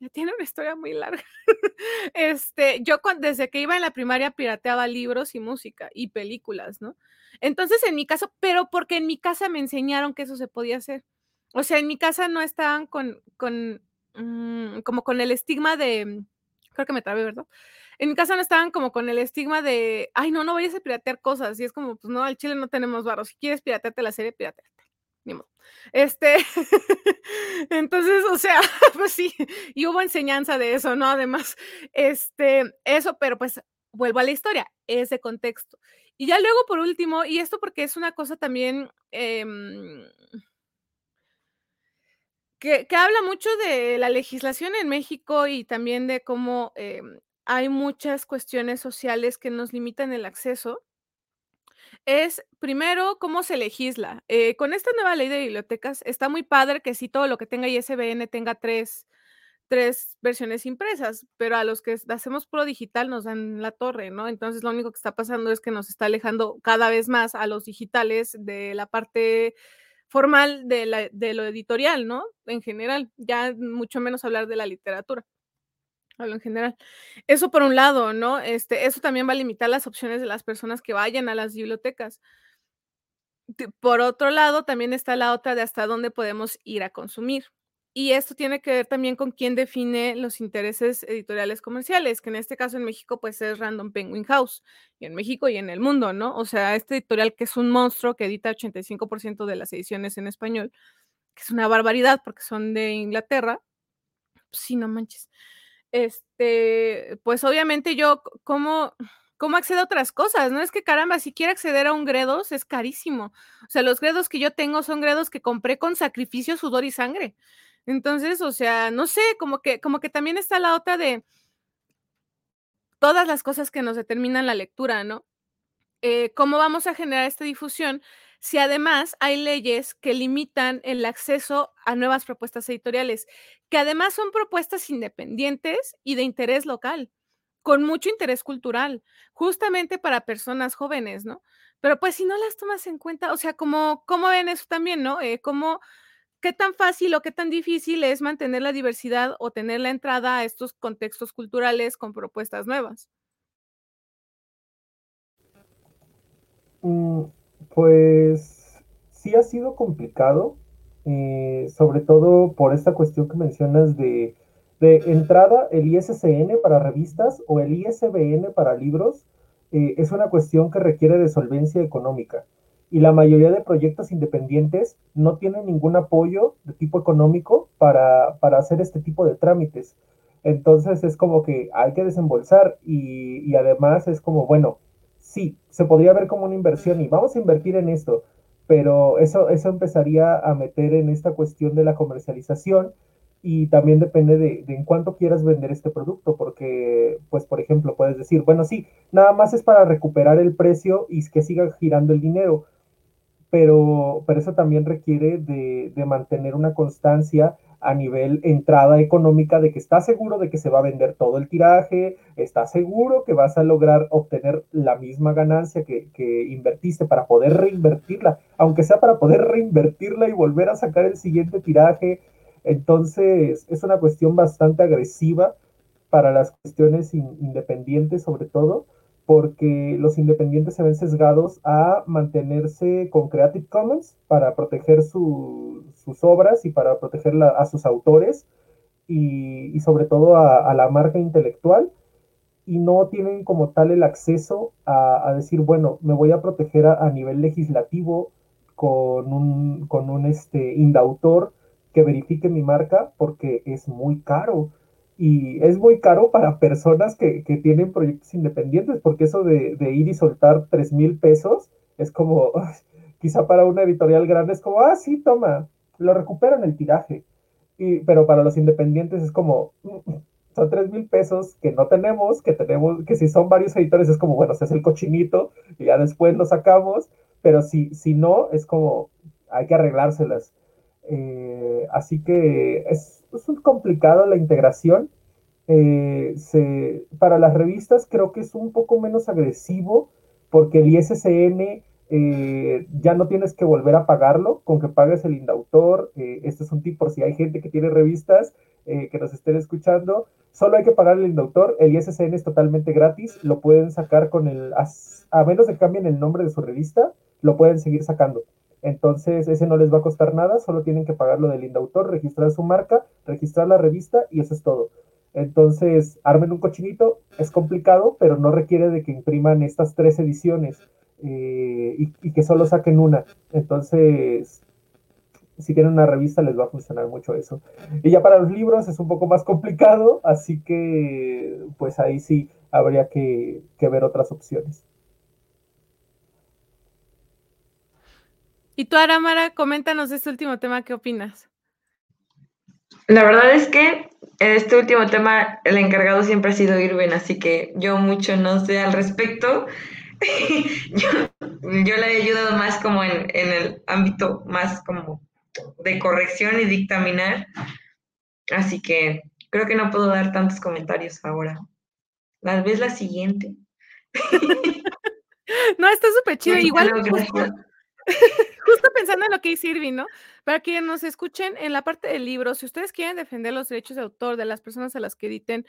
ya tiene una historia muy larga. Este, yo desde que iba en la primaria pirateaba libros y música y películas, ¿no? Entonces, en mi caso, pero porque en mi casa me enseñaron que eso se podía hacer. O sea, en mi casa no estaban con, con Mm, como con el estigma de, mm, creo que me trabé, ¿verdad? En mi casa no estaban como con el estigma de, ay, no, no vayas a piratear cosas. Y es como, pues no, al Chile no tenemos barro. Si quieres piratearte la serie, piratearte. Ni modo. Este, entonces, o sea, pues sí, y hubo enseñanza de eso, ¿no? Además, este, eso, pero pues vuelvo a la historia, es de contexto. Y ya luego, por último, y esto porque es una cosa también, eh, que, habla mucho de la legislación en México y también de cómo em, hay muchas cuestiones sociales que nos limitan el acceso es, primero, cómo se legisla. Eh, con esta nueva ley de bibliotecas está muy padre que sí todo lo que tenga ISBN tenga tres, tres versiones impresas, pero a los que hacemos pro digital nos dan la torre, ¿no? Entonces lo único que está pasando es que nos está alejando cada vez más a los digitales de la parte formal de, de lo editorial, ¿no? En general, ya mucho menos hablar de la literatura hablo en general. Eso por un lado, ¿no? Este, eso también va a limitar las opciones de las personas que vayan a las bibliotecas. Por otro lado, también está la otra de hasta dónde podemos ir a consumir. Y esto tiene que ver también con quién define los intereses editoriales comerciales, que en este caso en México pues es Random Penguin House, y en México y en el mundo, ¿no? O sea, este editorial que es un monstruo que edita 85% de las ediciones en español, que es una barbaridad porque son de Inglaterra. sí, no manches este, pues obviamente yo, ¿cómo, ¿cómo accedo a otras cosas? No es que caramba, si quiero acceder a un Gredos es carísimo. O sea, los Gredos que yo tengo son Gredos que compré con sacrificio, sudor y sangre. Entonces, o sea, no sé, como que, como que también está la otra de todas las cosas que nos determinan la lectura, ¿no? Eh, ¿Cómo vamos a generar esta difusión si además hay leyes que limitan el acceso a nuevas propuestas editoriales, que además son propuestas independientes y de interés local, con mucho interés cultural, justamente para personas jóvenes, ¿no? Pero pues si no las tomas en cuenta, o sea, ¿cómo, cómo ven eso también, ¿no? Eh, ¿cómo, ¿Qué tan fácil o qué tan difícil es mantener la diversidad o tener la entrada a estos contextos culturales con propuestas nuevas? Mm, pues sí ha sido complicado, eh, sobre todo por esta cuestión que mencionas de, entrada, el ISCN para revistas o el ISBN para libros eh, es una cuestión que requiere de solvencia económica y la mayoría de proyectos independientes no tienen ningún apoyo de tipo económico para, hacer este tipo de trámites. Entonces es como que hay que desembolsar y, y además es como, bueno, sí, se podría ver como una inversión y vamos a invertir en esto, pero eso, eso empezaría a meter en esta cuestión de la comercialización y también depende de, en cuánto quieras vender este producto, porque, pues, por ejemplo, puedes decir, bueno, sí, nada más es para recuperar el precio y que siga girando el dinero, pero, pero eso también requiere de, de mantener una constancia a nivel entrada económica de que estás seguro de que se va a vender todo el tiraje, estás seguro que vas a lograr obtener la misma ganancia que, invertiste para poder reinvertirla, aunque sea para poder reinvertirla y volver a sacar el siguiente tiraje. Entonces es una cuestión bastante agresiva para las cuestiones independientes sobre todo, porque los independientes se ven sesgados a mantenerse con Creative Commons para proteger sus obras y para proteger a sus autores y, sobre todo a, la marca intelectual. Y no tienen como tal el acceso a, decir, bueno, me voy a proteger a, nivel legislativo con un, con un este, indautor que verifique mi marca porque es muy caro y es muy caro para personas que, tienen proyectos independientes, porque eso de, ir y soltar 3 mil pesos es como, quizá para una editorial grande es como, ah, sí, toma, lo recuperan el tiraje. Y, pero para los independientes es como, mm, son 3 mil pesos que no tenemos, que tenemos, que si son varios editores es como, bueno, se hace el cochinito y ya después lo sacamos, pero si, si no, es como, hay que arreglárselas. Eh, así que es, es complicado la integración. Eh, para las revistas creo que es un poco menos agresivo porque el ISSN eh, ya no tienes que volver a pagarlo, con que pagues el indautor. este es un tip por si hay gente que tiene revistas que nos estén escuchando. Solo hay que pagar el indautor. El ISSN es totalmente gratis. Lo pueden sacar con el. A, menos de que cambien el nombre de su revista, lo pueden seguir sacando. Entonces, ese no les va a costar nada, solo tienen que pagar lo del indautor, registrar su marca, registrar la revista y eso es todo. Entonces, armen un cochinito, es complicado, pero no requiere de que impriman estas tres ediciones eh, y, que solo saquen una. Entonces, si tienen una revista les va a funcionar mucho eso. Y ya para los libros es un poco más complicado, así que pues ahí sí habría que ver otras opciones. Y tú, Aramara, coméntanos de este último tema, ¿qué opinas? La verdad es que en este último tema el encargado siempre ha sido Irving, así que yo mucho no sé al respecto. yo, yo le he ayudado más como en, en, el ámbito más como de corrección y dictaminar. Así que creo que no puedo dar tantos comentarios ahora. ¿Las ves la siguiente? no, está súper chido. Igual, justo, pensando en lo que dice Irving, ¿no? Para que nos escuchen en la parte del libro, si ustedes quieren defender los derechos de autor de las personas a las que editen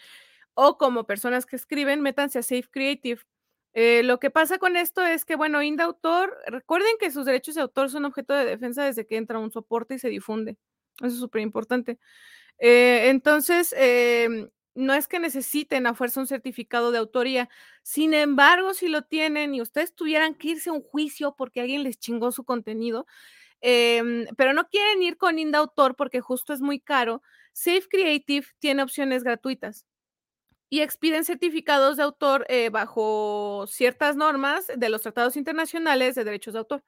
o como personas que escriben, métanse a Safe Creative. Eh, lo que pasa con esto es que, bueno, Indautor, recuerden que sus derechos de autor son objeto de defensa desde que entra un soporte y se difunde. Eso es súper importante. Eh, entonces, em, no es que necesiten a fuerza un certificado de autoría. Sin embargo, si lo tienen y ustedes tuvieran que irse a un juicio porque alguien les chingó su contenido, em, pero no quieren ir con Indautor porque justo es muy caro, Safe Creative tiene opciones gratuitas y expiden certificados de autor eh, bajo ciertas normas de los tratados internacionales de derechos de autor.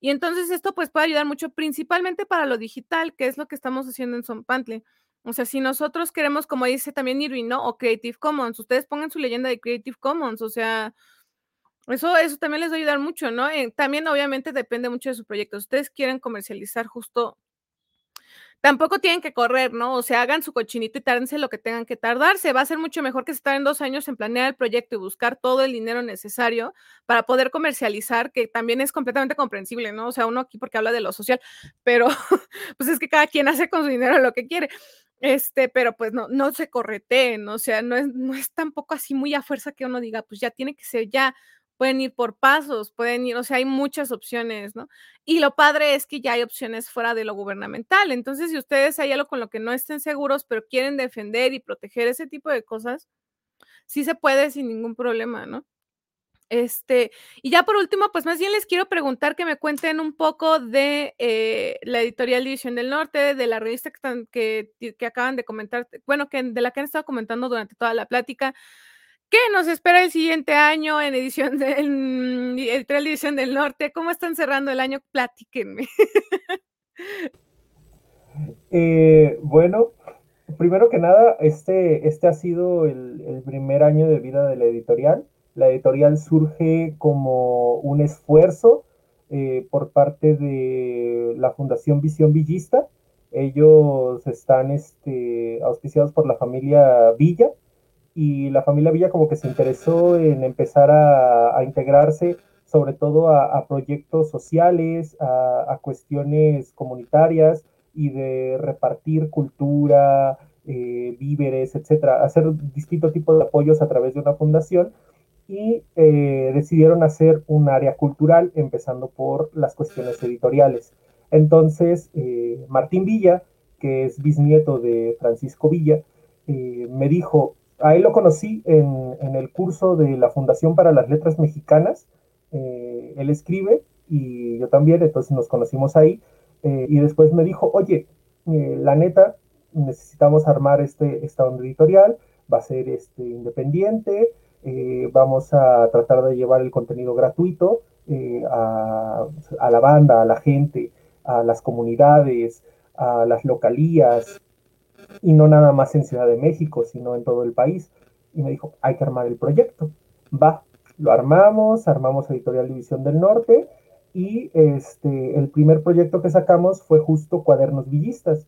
Y entonces esto pues puede ayudar mucho, principalmente para lo digital, que es lo que estamos haciendo en Sonpantle. O sea, si nosotros queremos, como dice también Irving, ¿no? O Creative Commons, ustedes pongan su leyenda de Creative Commons, o sea, eso, eso también les va a ayudar mucho, ¿no? Eh, también obviamente depende mucho de su proyecto. ustedes quieren comercializar justo tampoco tienen que correr, ¿no? O sea, hagan su cochinito y tárdense lo que tengan que tardarse. Va a ser mucho mejor que estar en dos años en planear el proyecto y buscar todo el dinero necesario para poder comercializar, que también es completamente comprensible, ¿no? O sea, uno aquí porque habla de lo social, pero pues es que cada quien hace con su dinero lo que quiere. Este, pero pues no, no se correteen, o sea, no es, no es tampoco así muy a fuerza que uno diga, pues ya tiene que ser ya, pueden ir por pasos, pueden ir, o sea, hay muchas opciones, ¿no? Y lo padre es que ya hay opciones fuera de lo gubernamental. Entonces, si ustedes hay algo con lo que no estén seguros, pero quieren defender y proteger ese tipo de cosas, sí se puede sin ningún problema, ¿no? Este, y ya por último, pues más bien les quiero preguntar que me cuenten un poco de eh, la editorial División del Norte, de la revista que, que, que, acaban de comentar, bueno, que de la que han estado comentando durante toda la plática, ¿Qué nos espera el siguiente año en edición del editorial División del Norte? ¿Cómo están cerrando el año? Platíquenme. Eh, bueno, primero que nada, este, este ha sido el, primer año de vida de la editorial. La editorial surge como un esfuerzo eh, por parte de la Fundación Visión Villista. Ellos están este, auspiciados por la familia Villa y la familia Villa como que se interesó en empezar a, integrarse sobre todo a, proyectos sociales, a, cuestiones comunitarias y de repartir cultura, eh, víveres, etcétera, hacer distintos tipos de apoyos a través de una fundación y eh, decidieron hacer un área cultural, empezando por las cuestiones editoriales. Entonces, eh, Martín Villa, que es bisnieto de Francisco Villa, me dijo, Ahí lo conocí en, el curso de la Fundación para las Letras Mexicanas. Eh, él escribe y yo también, entonces nos conocimos ahí. Eh, y después me dijo, oye, eh, la neta, necesitamos armar este, esta editorial, va a ser este, independiente, vamos a tratar de llevar el contenido gratuito a, a la banda, a la gente, a las comunidades, a las localías, y no nada más en Ciudad de México, sino en todo el país. Y me dijo, hay que armar el proyecto. Va, lo armamos, armamos Editorial División del Norte y este, el primer proyecto que sacamos fue justo Cuadernos Villistas,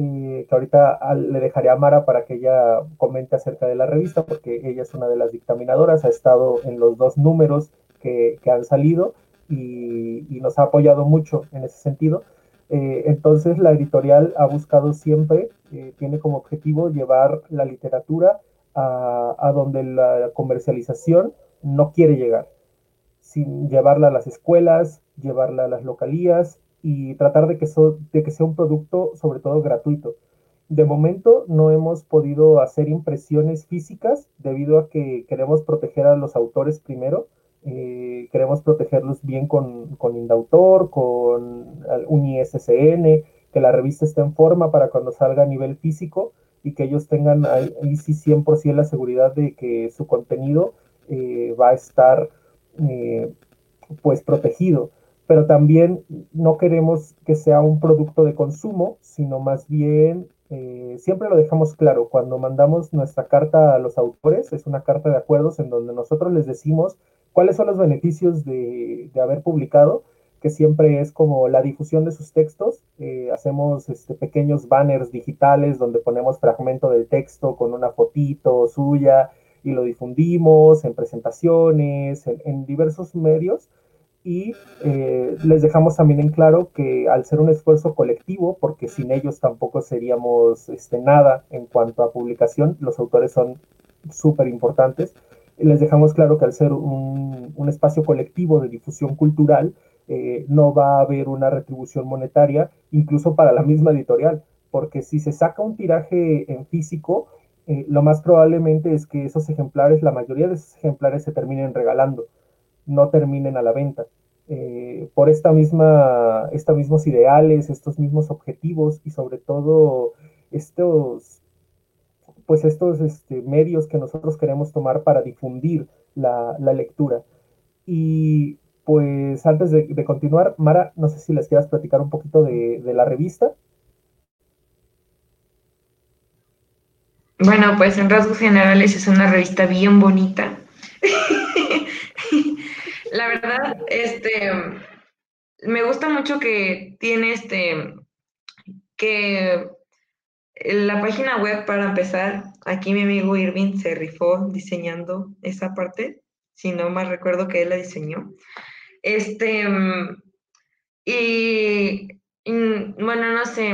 eh, que ahorita le dejaré a Mara para que ella comente acerca de la revista, porque ella es una de las dictaminadoras, ha estado en los dos números que, han salido y, y, nos ha apoyado mucho en ese sentido. Eh, entonces la editorial ha buscado siempre, eh, tiene como objetivo llevar la literatura a, donde la comercialización no quiere llegar, sin llevarla a las escuelas, llevarla a las localías y tratar de que, de que sea un producto sobre todo gratuito. De momento no hemos podido hacer impresiones físicas debido a que queremos proteger a los autores primero eh, queremos protegerlos bien con, con, Indautor, con un ISSN, que la revista esté en forma para cuando salga a nivel físico y que ellos tengan ahí, sí 100% la seguridad de que su contenido eh, va a estar eh, pues protegido. Pero también no queremos que sea un producto de consumo, sino más bien Eh, siempre lo dejamos claro, cuando mandamos nuestra carta a los autores, es una carta de acuerdos en donde nosotros les decimos cuáles son los beneficios de, haber publicado, que siempre es como la difusión de sus textos. Eh, hacemos este, pequeños banners digitales donde ponemos fragmento del texto con una fotito suya y lo difundimos en presentaciones, en diversos medios y eh, les dejamos también en claro que al ser un esfuerzo colectivo, porque sin ellos tampoco seríamos este, nada en cuanto a publicación, los autores son súper importantes, les dejamos claro que al ser un, un espacio colectivo de difusión cultural, eh, no va a haber una retribución monetaria, incluso para la misma editorial, porque si se saca un tiraje en físico, eh, lo más probablemente es que esos ejemplares, la mayoría de esos ejemplares se terminen regalando no terminen a la venta. Eh, por esta misma, estos mismos ideales, estos mismos objetivos y sobre todo estos, pues estos este, medios que nosotros queremos tomar para difundir la, lectura. Y pues antes de, continuar, Mara, no sé si les quieras platicar un poquito de, de la revista. Bueno, pues en rasgos generales es una revista bien bonita. La verdad, este, me gusta mucho que tiene este, que la página web para empezar, aquí mi amigo Irving se rifó diseñando esa parte, si no más recuerdo que él la diseñó. Este, y, bueno, no sé,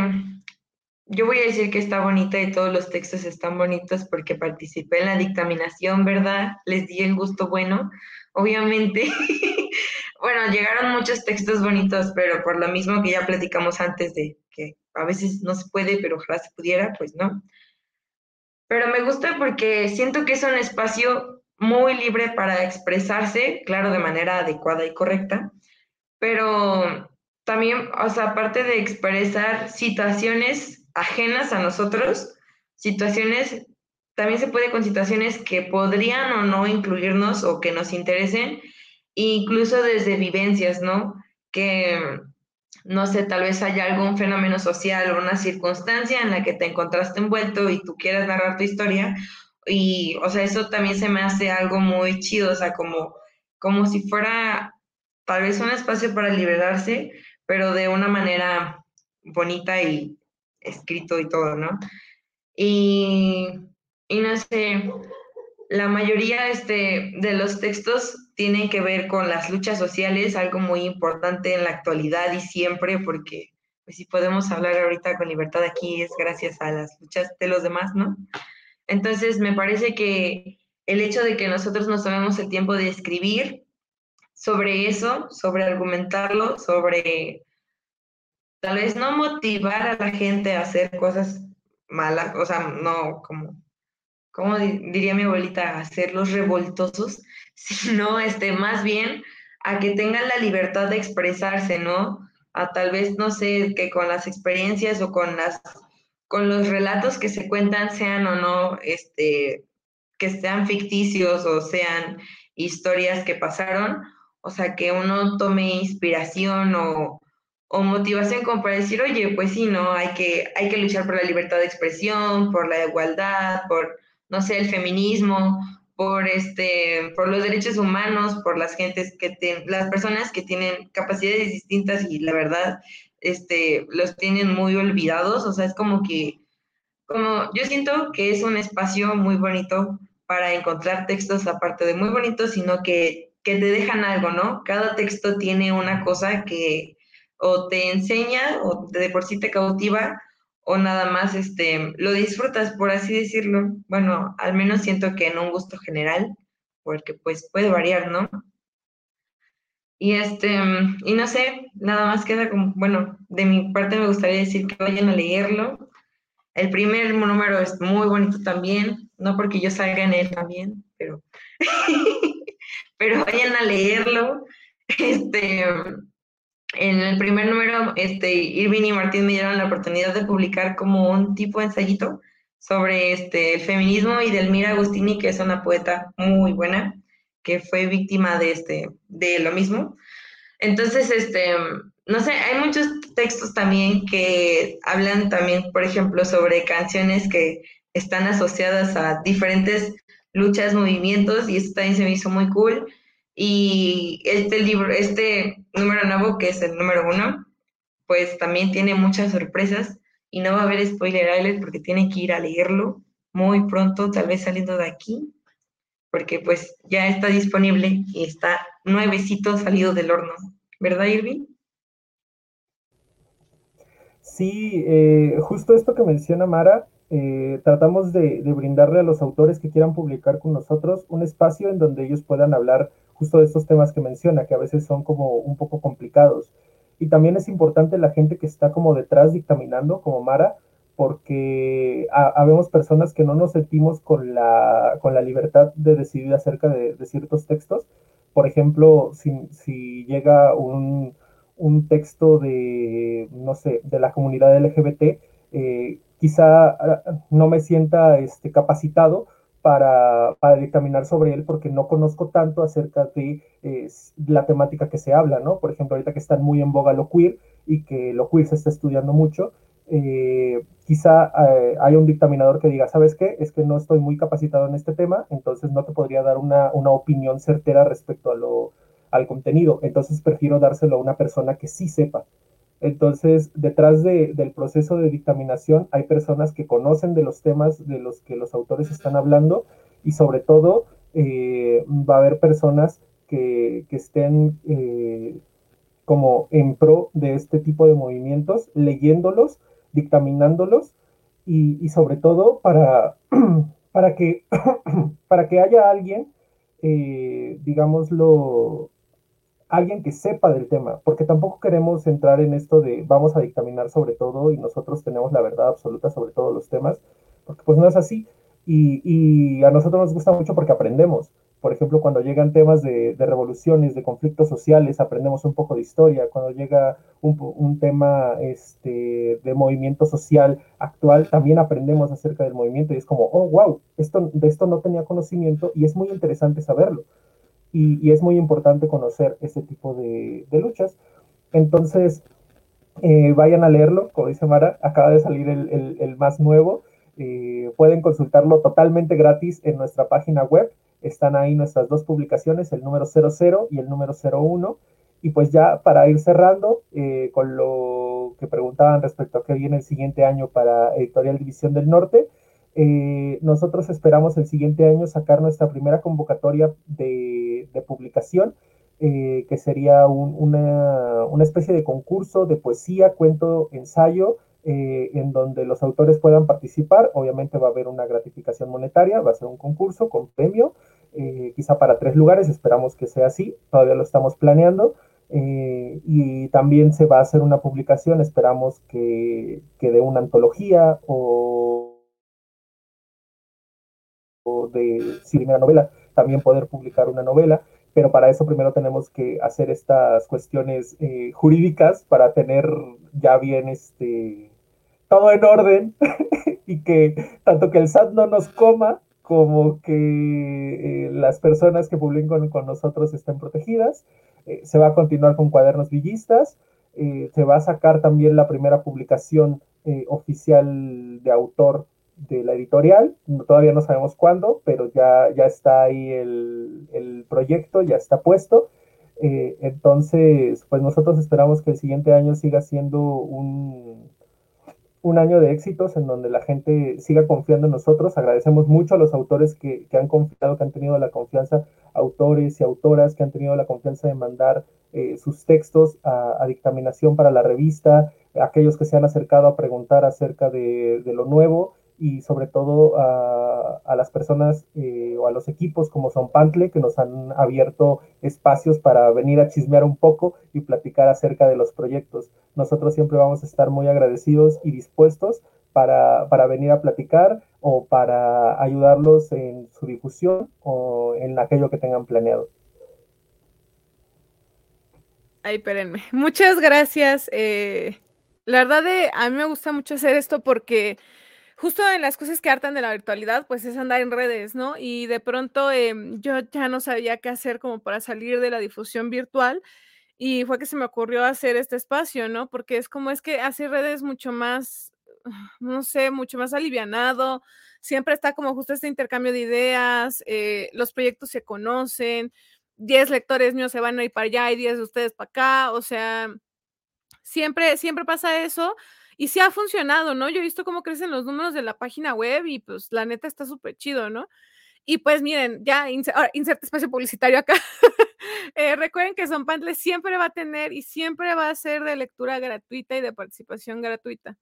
yo voy a decir que está bonita y todos los textos están bonitos porque participé en la dictaminación, ¿verdad? Les di el gusto bueno, obviamente. bueno, llegaron muchos textos bonitos, pero por lo mismo que ya platicamos antes de que a veces no se puede, pero ojalá se pudiera, pues no. Pero me gusta porque siento que es un espacio muy libre para expresarse, claro, de manera adecuada y correcta, pero también, o sea, aparte de expresar situaciones ajenas a nosotros, situaciones también se puede con situaciones que podrían o no incluirnos o que nos interesen, incluso desde vivencias, ¿no? Que, no sé, tal vez haya algún fenómeno social o una circunstancia en la que te encontraste envuelto y tú quieras narrar tu historia. Y, o sea, eso también se me hace algo muy chido, o sea, como, como si fuera tal vez un espacio para liberarse, pero de una manera bonita y escrito y todo, ¿no? Y y no sé, la mayoría este, de los textos tienen que ver con las luchas sociales, algo muy importante en la actualidad y siempre, porque pues, si podemos hablar ahorita con libertad aquí es gracias a las luchas de los demás, ¿no? Entonces, me parece que el hecho de que nosotros nos tomemos el tiempo de escribir sobre eso, sobre argumentarlo, sobre tal vez no motivar a la gente a hacer cosas malas, o sea, no como como diría mi abuelita, hacerlos revoltosos, sino este, más bien a que tengan la libertad de expresarse, ¿no? A tal vez, no sé, que con las experiencias o con las con los relatos que se cuentan sean o no, este, que sean ficticios o sean historias que pasaron, o sea, que uno tome inspiración o, o motivación como para decir, oye, pues sí, no, hay que, hay que luchar por la libertad de expresión, por la igualdad, por, no sé, el feminismo, por este, por los derechos humanos, por las gentes que tienen, las personas que tienen capacidades distintas y la verdad, este, los tienen muy olvidados, o sea, es como que, como, yo siento que es un espacio muy bonito para encontrar textos aparte de muy bonitos, sino que, que te dejan algo, ¿no? Cada texto tiene una cosa que o te enseña o de por sí te cautiva o nada más este, lo disfrutas, por así decirlo. Bueno, al menos siento que en un gusto general, porque pues puede variar, ¿no? Y este, y no sé, nada más queda como, bueno, de mi parte me gustaría decir que vayan a leerlo. El primer número es muy bonito también, no porque yo salga en él también, pero, pero vayan a leerlo. Este, en el primer número, este, Irving y Martín me dieron la oportunidad de publicar como un tipo de ensayito sobre este, el feminismo y Delmira Agustini, que es una poeta muy buena, que fue víctima de, este, de lo mismo. Entonces, este, no sé, hay muchos textos también que hablan también, por ejemplo, sobre canciones que están asociadas a diferentes luchas, movimientos, y esto también se me hizo muy cool. Y este libro, este número nuevo, que es el número uno, pues también tiene muchas sorpresas y no va a haber spoiler alert porque tiene que ir a leerlo muy pronto, tal vez saliendo de aquí, porque pues ya está disponible y está nuevecito salido del horno, ¿verdad Irving? Sí, eh, justo esto que menciona Mara, eh, tratamos de, brindarle a los autores que quieran publicar con nosotros un espacio en donde ellos puedan hablar justo de estos temas que menciona, que a veces son como un poco complicados. Y también es importante la gente que está como detrás dictaminando, como Mara, porque habemos personas que no nos sentimos con la, con la libertad de decidir acerca de, ciertos textos. Por ejemplo, si, llega un, un, texto de, no sé, de la comunidad LGBT, eh, quizá ah, no me sienta este, capacitado para, dictaminar sobre él porque no conozco tanto acerca de la temática que se habla, ¿no? Por ejemplo, ahorita que están muy en boga lo queer y que lo queer se está estudiando mucho, eh, quizá eh, haya un dictaminador que diga, ¿sabes qué? Es que no estoy muy capacitado en este tema, entonces no te podría dar una, opinión certera respecto al contenido, entonces prefiero dárselo a una persona que sí sepa. Entonces, detrás de, del proceso de dictaminación hay personas que conocen de los temas de los que los autores están hablando y sobre todo eh, va a haber personas que, que estén eh, como en pro de este tipo de movimientos, leyéndolos, dictaminándolos y, y sobre todo para, para, que, para que haya alguien, eh, digámoslo, alguien que sepa del tema, porque tampoco queremos entrar en esto de vamos a dictaminar sobre todo y nosotros tenemos la verdad absoluta sobre todos los temas, porque pues no es así. Y, y a nosotros nos gusta mucho porque aprendemos. Por ejemplo, cuando llegan temas de, revoluciones, de conflictos sociales, aprendemos un poco de historia. Cuando llega un, un, tema este, de movimiento social actual, también aprendemos acerca del movimiento y es como, oh, wow, esto, de esto no tenía conocimiento y es muy interesante saberlo y, es muy importante conocer ese tipo de, luchas. Entonces, eh, vayan a leerlo, como dice Mara, acaba de salir el, más nuevo. Eh, pueden consultarlo totalmente gratis en nuestra página web. Están ahí nuestras dos publicaciones, el número 00 y el número 01. Y pues ya para ir cerrando eh, con lo que preguntaban respecto a qué viene el siguiente año para Editorial División del Norte, eh, nosotros esperamos el siguiente año sacar nuestra primera convocatoria de, publicación, eh, que sería una, especie de concurso de poesía, cuento, ensayo, eh, en donde los autores puedan participar. Obviamente va a haber una gratificación monetaria, va a ser un concurso con premio, quizá para tres lugares, esperamos que sea así, todavía lo estamos planeando. y también se va a hacer una publicación, esperamos que, que de una antología o de si una novela, también poder publicar una novela, pero para eso primero tenemos que hacer estas cuestiones eh, jurídicas para tener ya bien este todo en orden y que tanto que el SAT no nos coma como que eh, las personas que publican con, nosotros estén protegidas. Eh, se va a continuar con cuadernos villistas. se va a sacar también la primera publicación oficial de autor de la editorial, todavía no sabemos cuándo, pero ya, ya está ahí el, proyecto, ya está puesto. Eh, entonces, pues nosotros esperamos que el siguiente año siga siendo un, un año de éxitos en donde la gente siga confiando en nosotros. Agradecemos mucho a los autores que, han confiado, que han tenido la confianza, autores y autoras que han tenido la confianza de mandar eh, sus textos a, dictaminación para la revista, aquellos que se han acercado a preguntar acerca de lo nuevo y sobre todo a, las personas eh, o a los equipos como Son Pantle que nos han abierto espacios para venir a chismear un poco y platicar acerca de los proyectos. Nosotros siempre vamos a estar muy agradecidos y dispuestos para, para venir a platicar o para ayudarlos en su difusión o en aquello que tengan planeado. Ay, espérenme. Muchas gracias. Eh, la verdad, de, a mí me gusta mucho hacer esto porque justo en las cosas que hartan de la virtualidad, pues es andar en redes, ¿no? Y de pronto em, yo ya no sabía qué hacer como para salir de la difusión virtual y fue que se me ocurrió hacer este espacio, ¿no? Porque es como es que hacer redes mucho más, no sé, mucho más alivianado, siempre está como justo este intercambio de ideas, eh, los proyectos se conocen, 10 lectores míos se van a ir para allá y 10 de ustedes para acá, o sea, siempre, siempre pasa eso. Y sí ha funcionado, ¿no? Yo he visto cómo crecen los números de la página web y pues la neta está súper chido, ¿no? Y pues miren, ya inserte espacio publicitario acá. Eh, recuerden que Son Pantle siempre va a tener y siempre va a ser de lectura gratuita y de participación gratuita.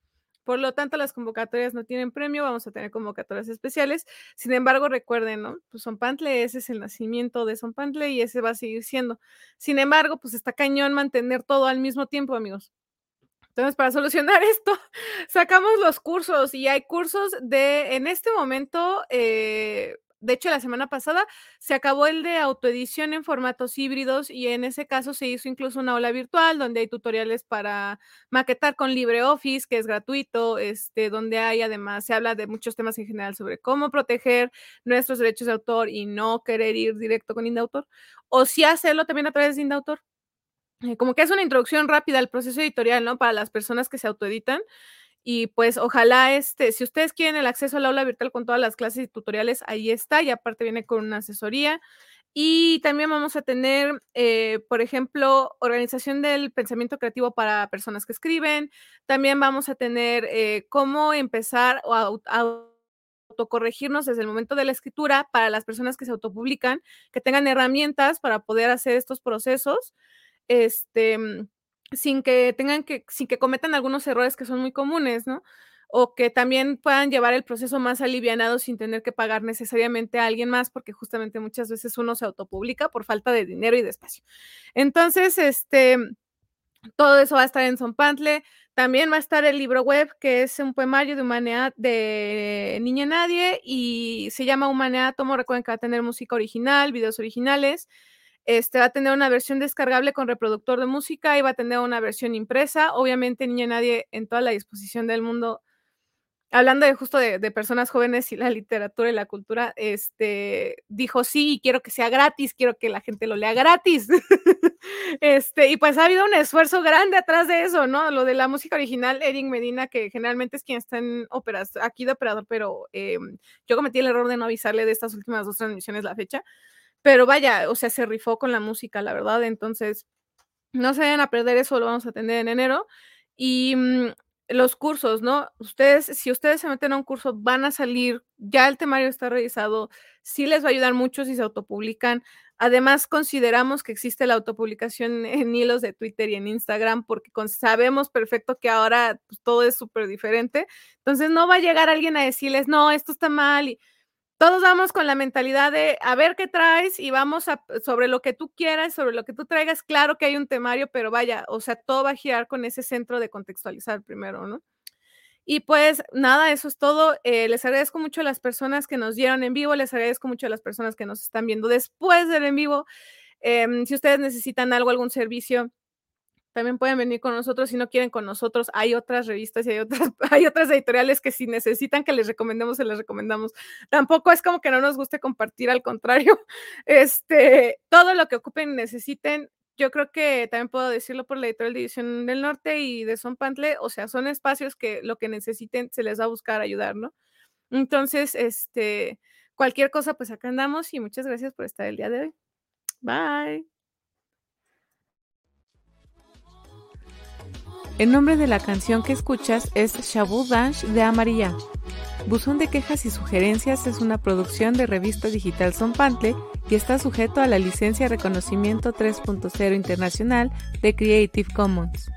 Por lo tanto, las convocatorias no tienen premio, vamos a tener convocatorias especiales. Sin embargo, recuerden, ¿no? Pues Son Pantle, ese es el nacimiento de Son Pantle y ese va a seguir siendo. Sin embargo, pues está cañón mantener todo al mismo tiempo, amigos. Entonces, para solucionar esto, sacamos los cursos y hay cursos de, en este momento, eh, de hecho, la semana pasada se acabó el de autoedición en formatos híbridos y en ese caso se hizo incluso una ola virtual donde hay tutoriales para maquetar con LibreOffice, que es gratuito, este, donde hay además, se habla de muchos temas en general sobre cómo proteger nuestros derechos de autor y no querer ir directo con Indautor, o si hacerlo también a través de Indautor. Eh, como que es una introducción rápida al proceso editorial, ¿no? Para las personas que se autoeditan. Y pues ojalá, este, si ustedes quieren el acceso al aula virtual con todas las clases y tutoriales, ahí está, y aparte viene con una asesoría. Y también vamos a tener, eh, por ejemplo, organización del pensamiento creativo para personas que escriben. También vamos a tener eh, cómo empezar a, a autocorregirnos desde el momento de la escritura para las personas que se autopublican, que tengan herramientas para poder hacer estos procesos. Este, sin que tengan que, sin que cometan algunos errores que son muy comunes, ¿no? O que también puedan llevar el proceso más alivianado sin tener que pagar necesariamente a alguien más, porque justamente muchas veces uno se autopublica por falta de dinero y de espacio. Entonces, este, todo eso va a estar en Pantle. También va a estar el libro web, que es un poemario de humanidad de Niña Nadie y se llama Humanidad Tomo. Recuerden que va a tener música original, videos originales. Este va a tener una versión descargable con reproductor de música y va a tener una versión impresa. Obviamente, Niña Nadie en toda la disposición del mundo. Hablando de justo de, personas jóvenes y la literatura y la cultura, este dijo sí, quiero que sea gratis, quiero que la gente lo lea gratis. este, y pues ha habido un esfuerzo grande atrás de eso, ¿no? Lo de la música original, Eric Medina, que generalmente es quien está en óperas, aquí de operador, pero em, yo cometí el error de no avisarle de estas últimas dos transmisiones la fecha. Pero vaya, o sea, se rifó con la música, la verdad. Entonces, no se vayan a perder eso, lo vamos a tener en enero. Y mm, los cursos, ¿no? Ustedes, si ustedes se meten a un curso, van a salir, ya el temario está revisado, sí les va a ayudar mucho si se autopublican. Además, consideramos que existe la autopublicación en hilos de Twitter y en Instagram porque sabemos perfecto que ahora pues, todo es súper diferente. Entonces, no va a llegar alguien a decirles, no, esto está mal. Y, todos vamos con la mentalidad de a ver qué traes y vamos sobre lo que tú quieras, sobre lo que tú traigas. Claro que hay un temario, pero vaya, o sea, todo va a girar con ese centro de contextualizar primero, ¿no? Y pues nada, eso es todo. Eh, les agradezco mucho a las personas que nos dieron en vivo, les agradezco mucho a las personas que nos están viendo después del en vivo. Em, si ustedes necesitan algo, algún servicio, también pueden venir con nosotros si no quieren con nosotros. Hay otras revistas y hay otras, hay otras editoriales que si necesitan que les recomendemos, se les recomendamos. Tampoco es como que no nos guste compartir, al contrario. Este, todo lo que ocupen y necesiten, yo creo que también puedo decirlo por la editorial División del Norte y de Son Pantle, o sea, son espacios que lo que necesiten se les va a buscar ayudar, ¿no? Entonces, este, cualquier cosa, pues acá andamos y muchas gracias por estar el día de hoy. Bye. El nombre de la canción que escuchas es Shabu Dash de Amarilla. Buzón de quejas y sugerencias es una producción de revista digital Son Pantle y está sujeto a la licencia Reconocimiento 3.0 Internacional de Creative Commons.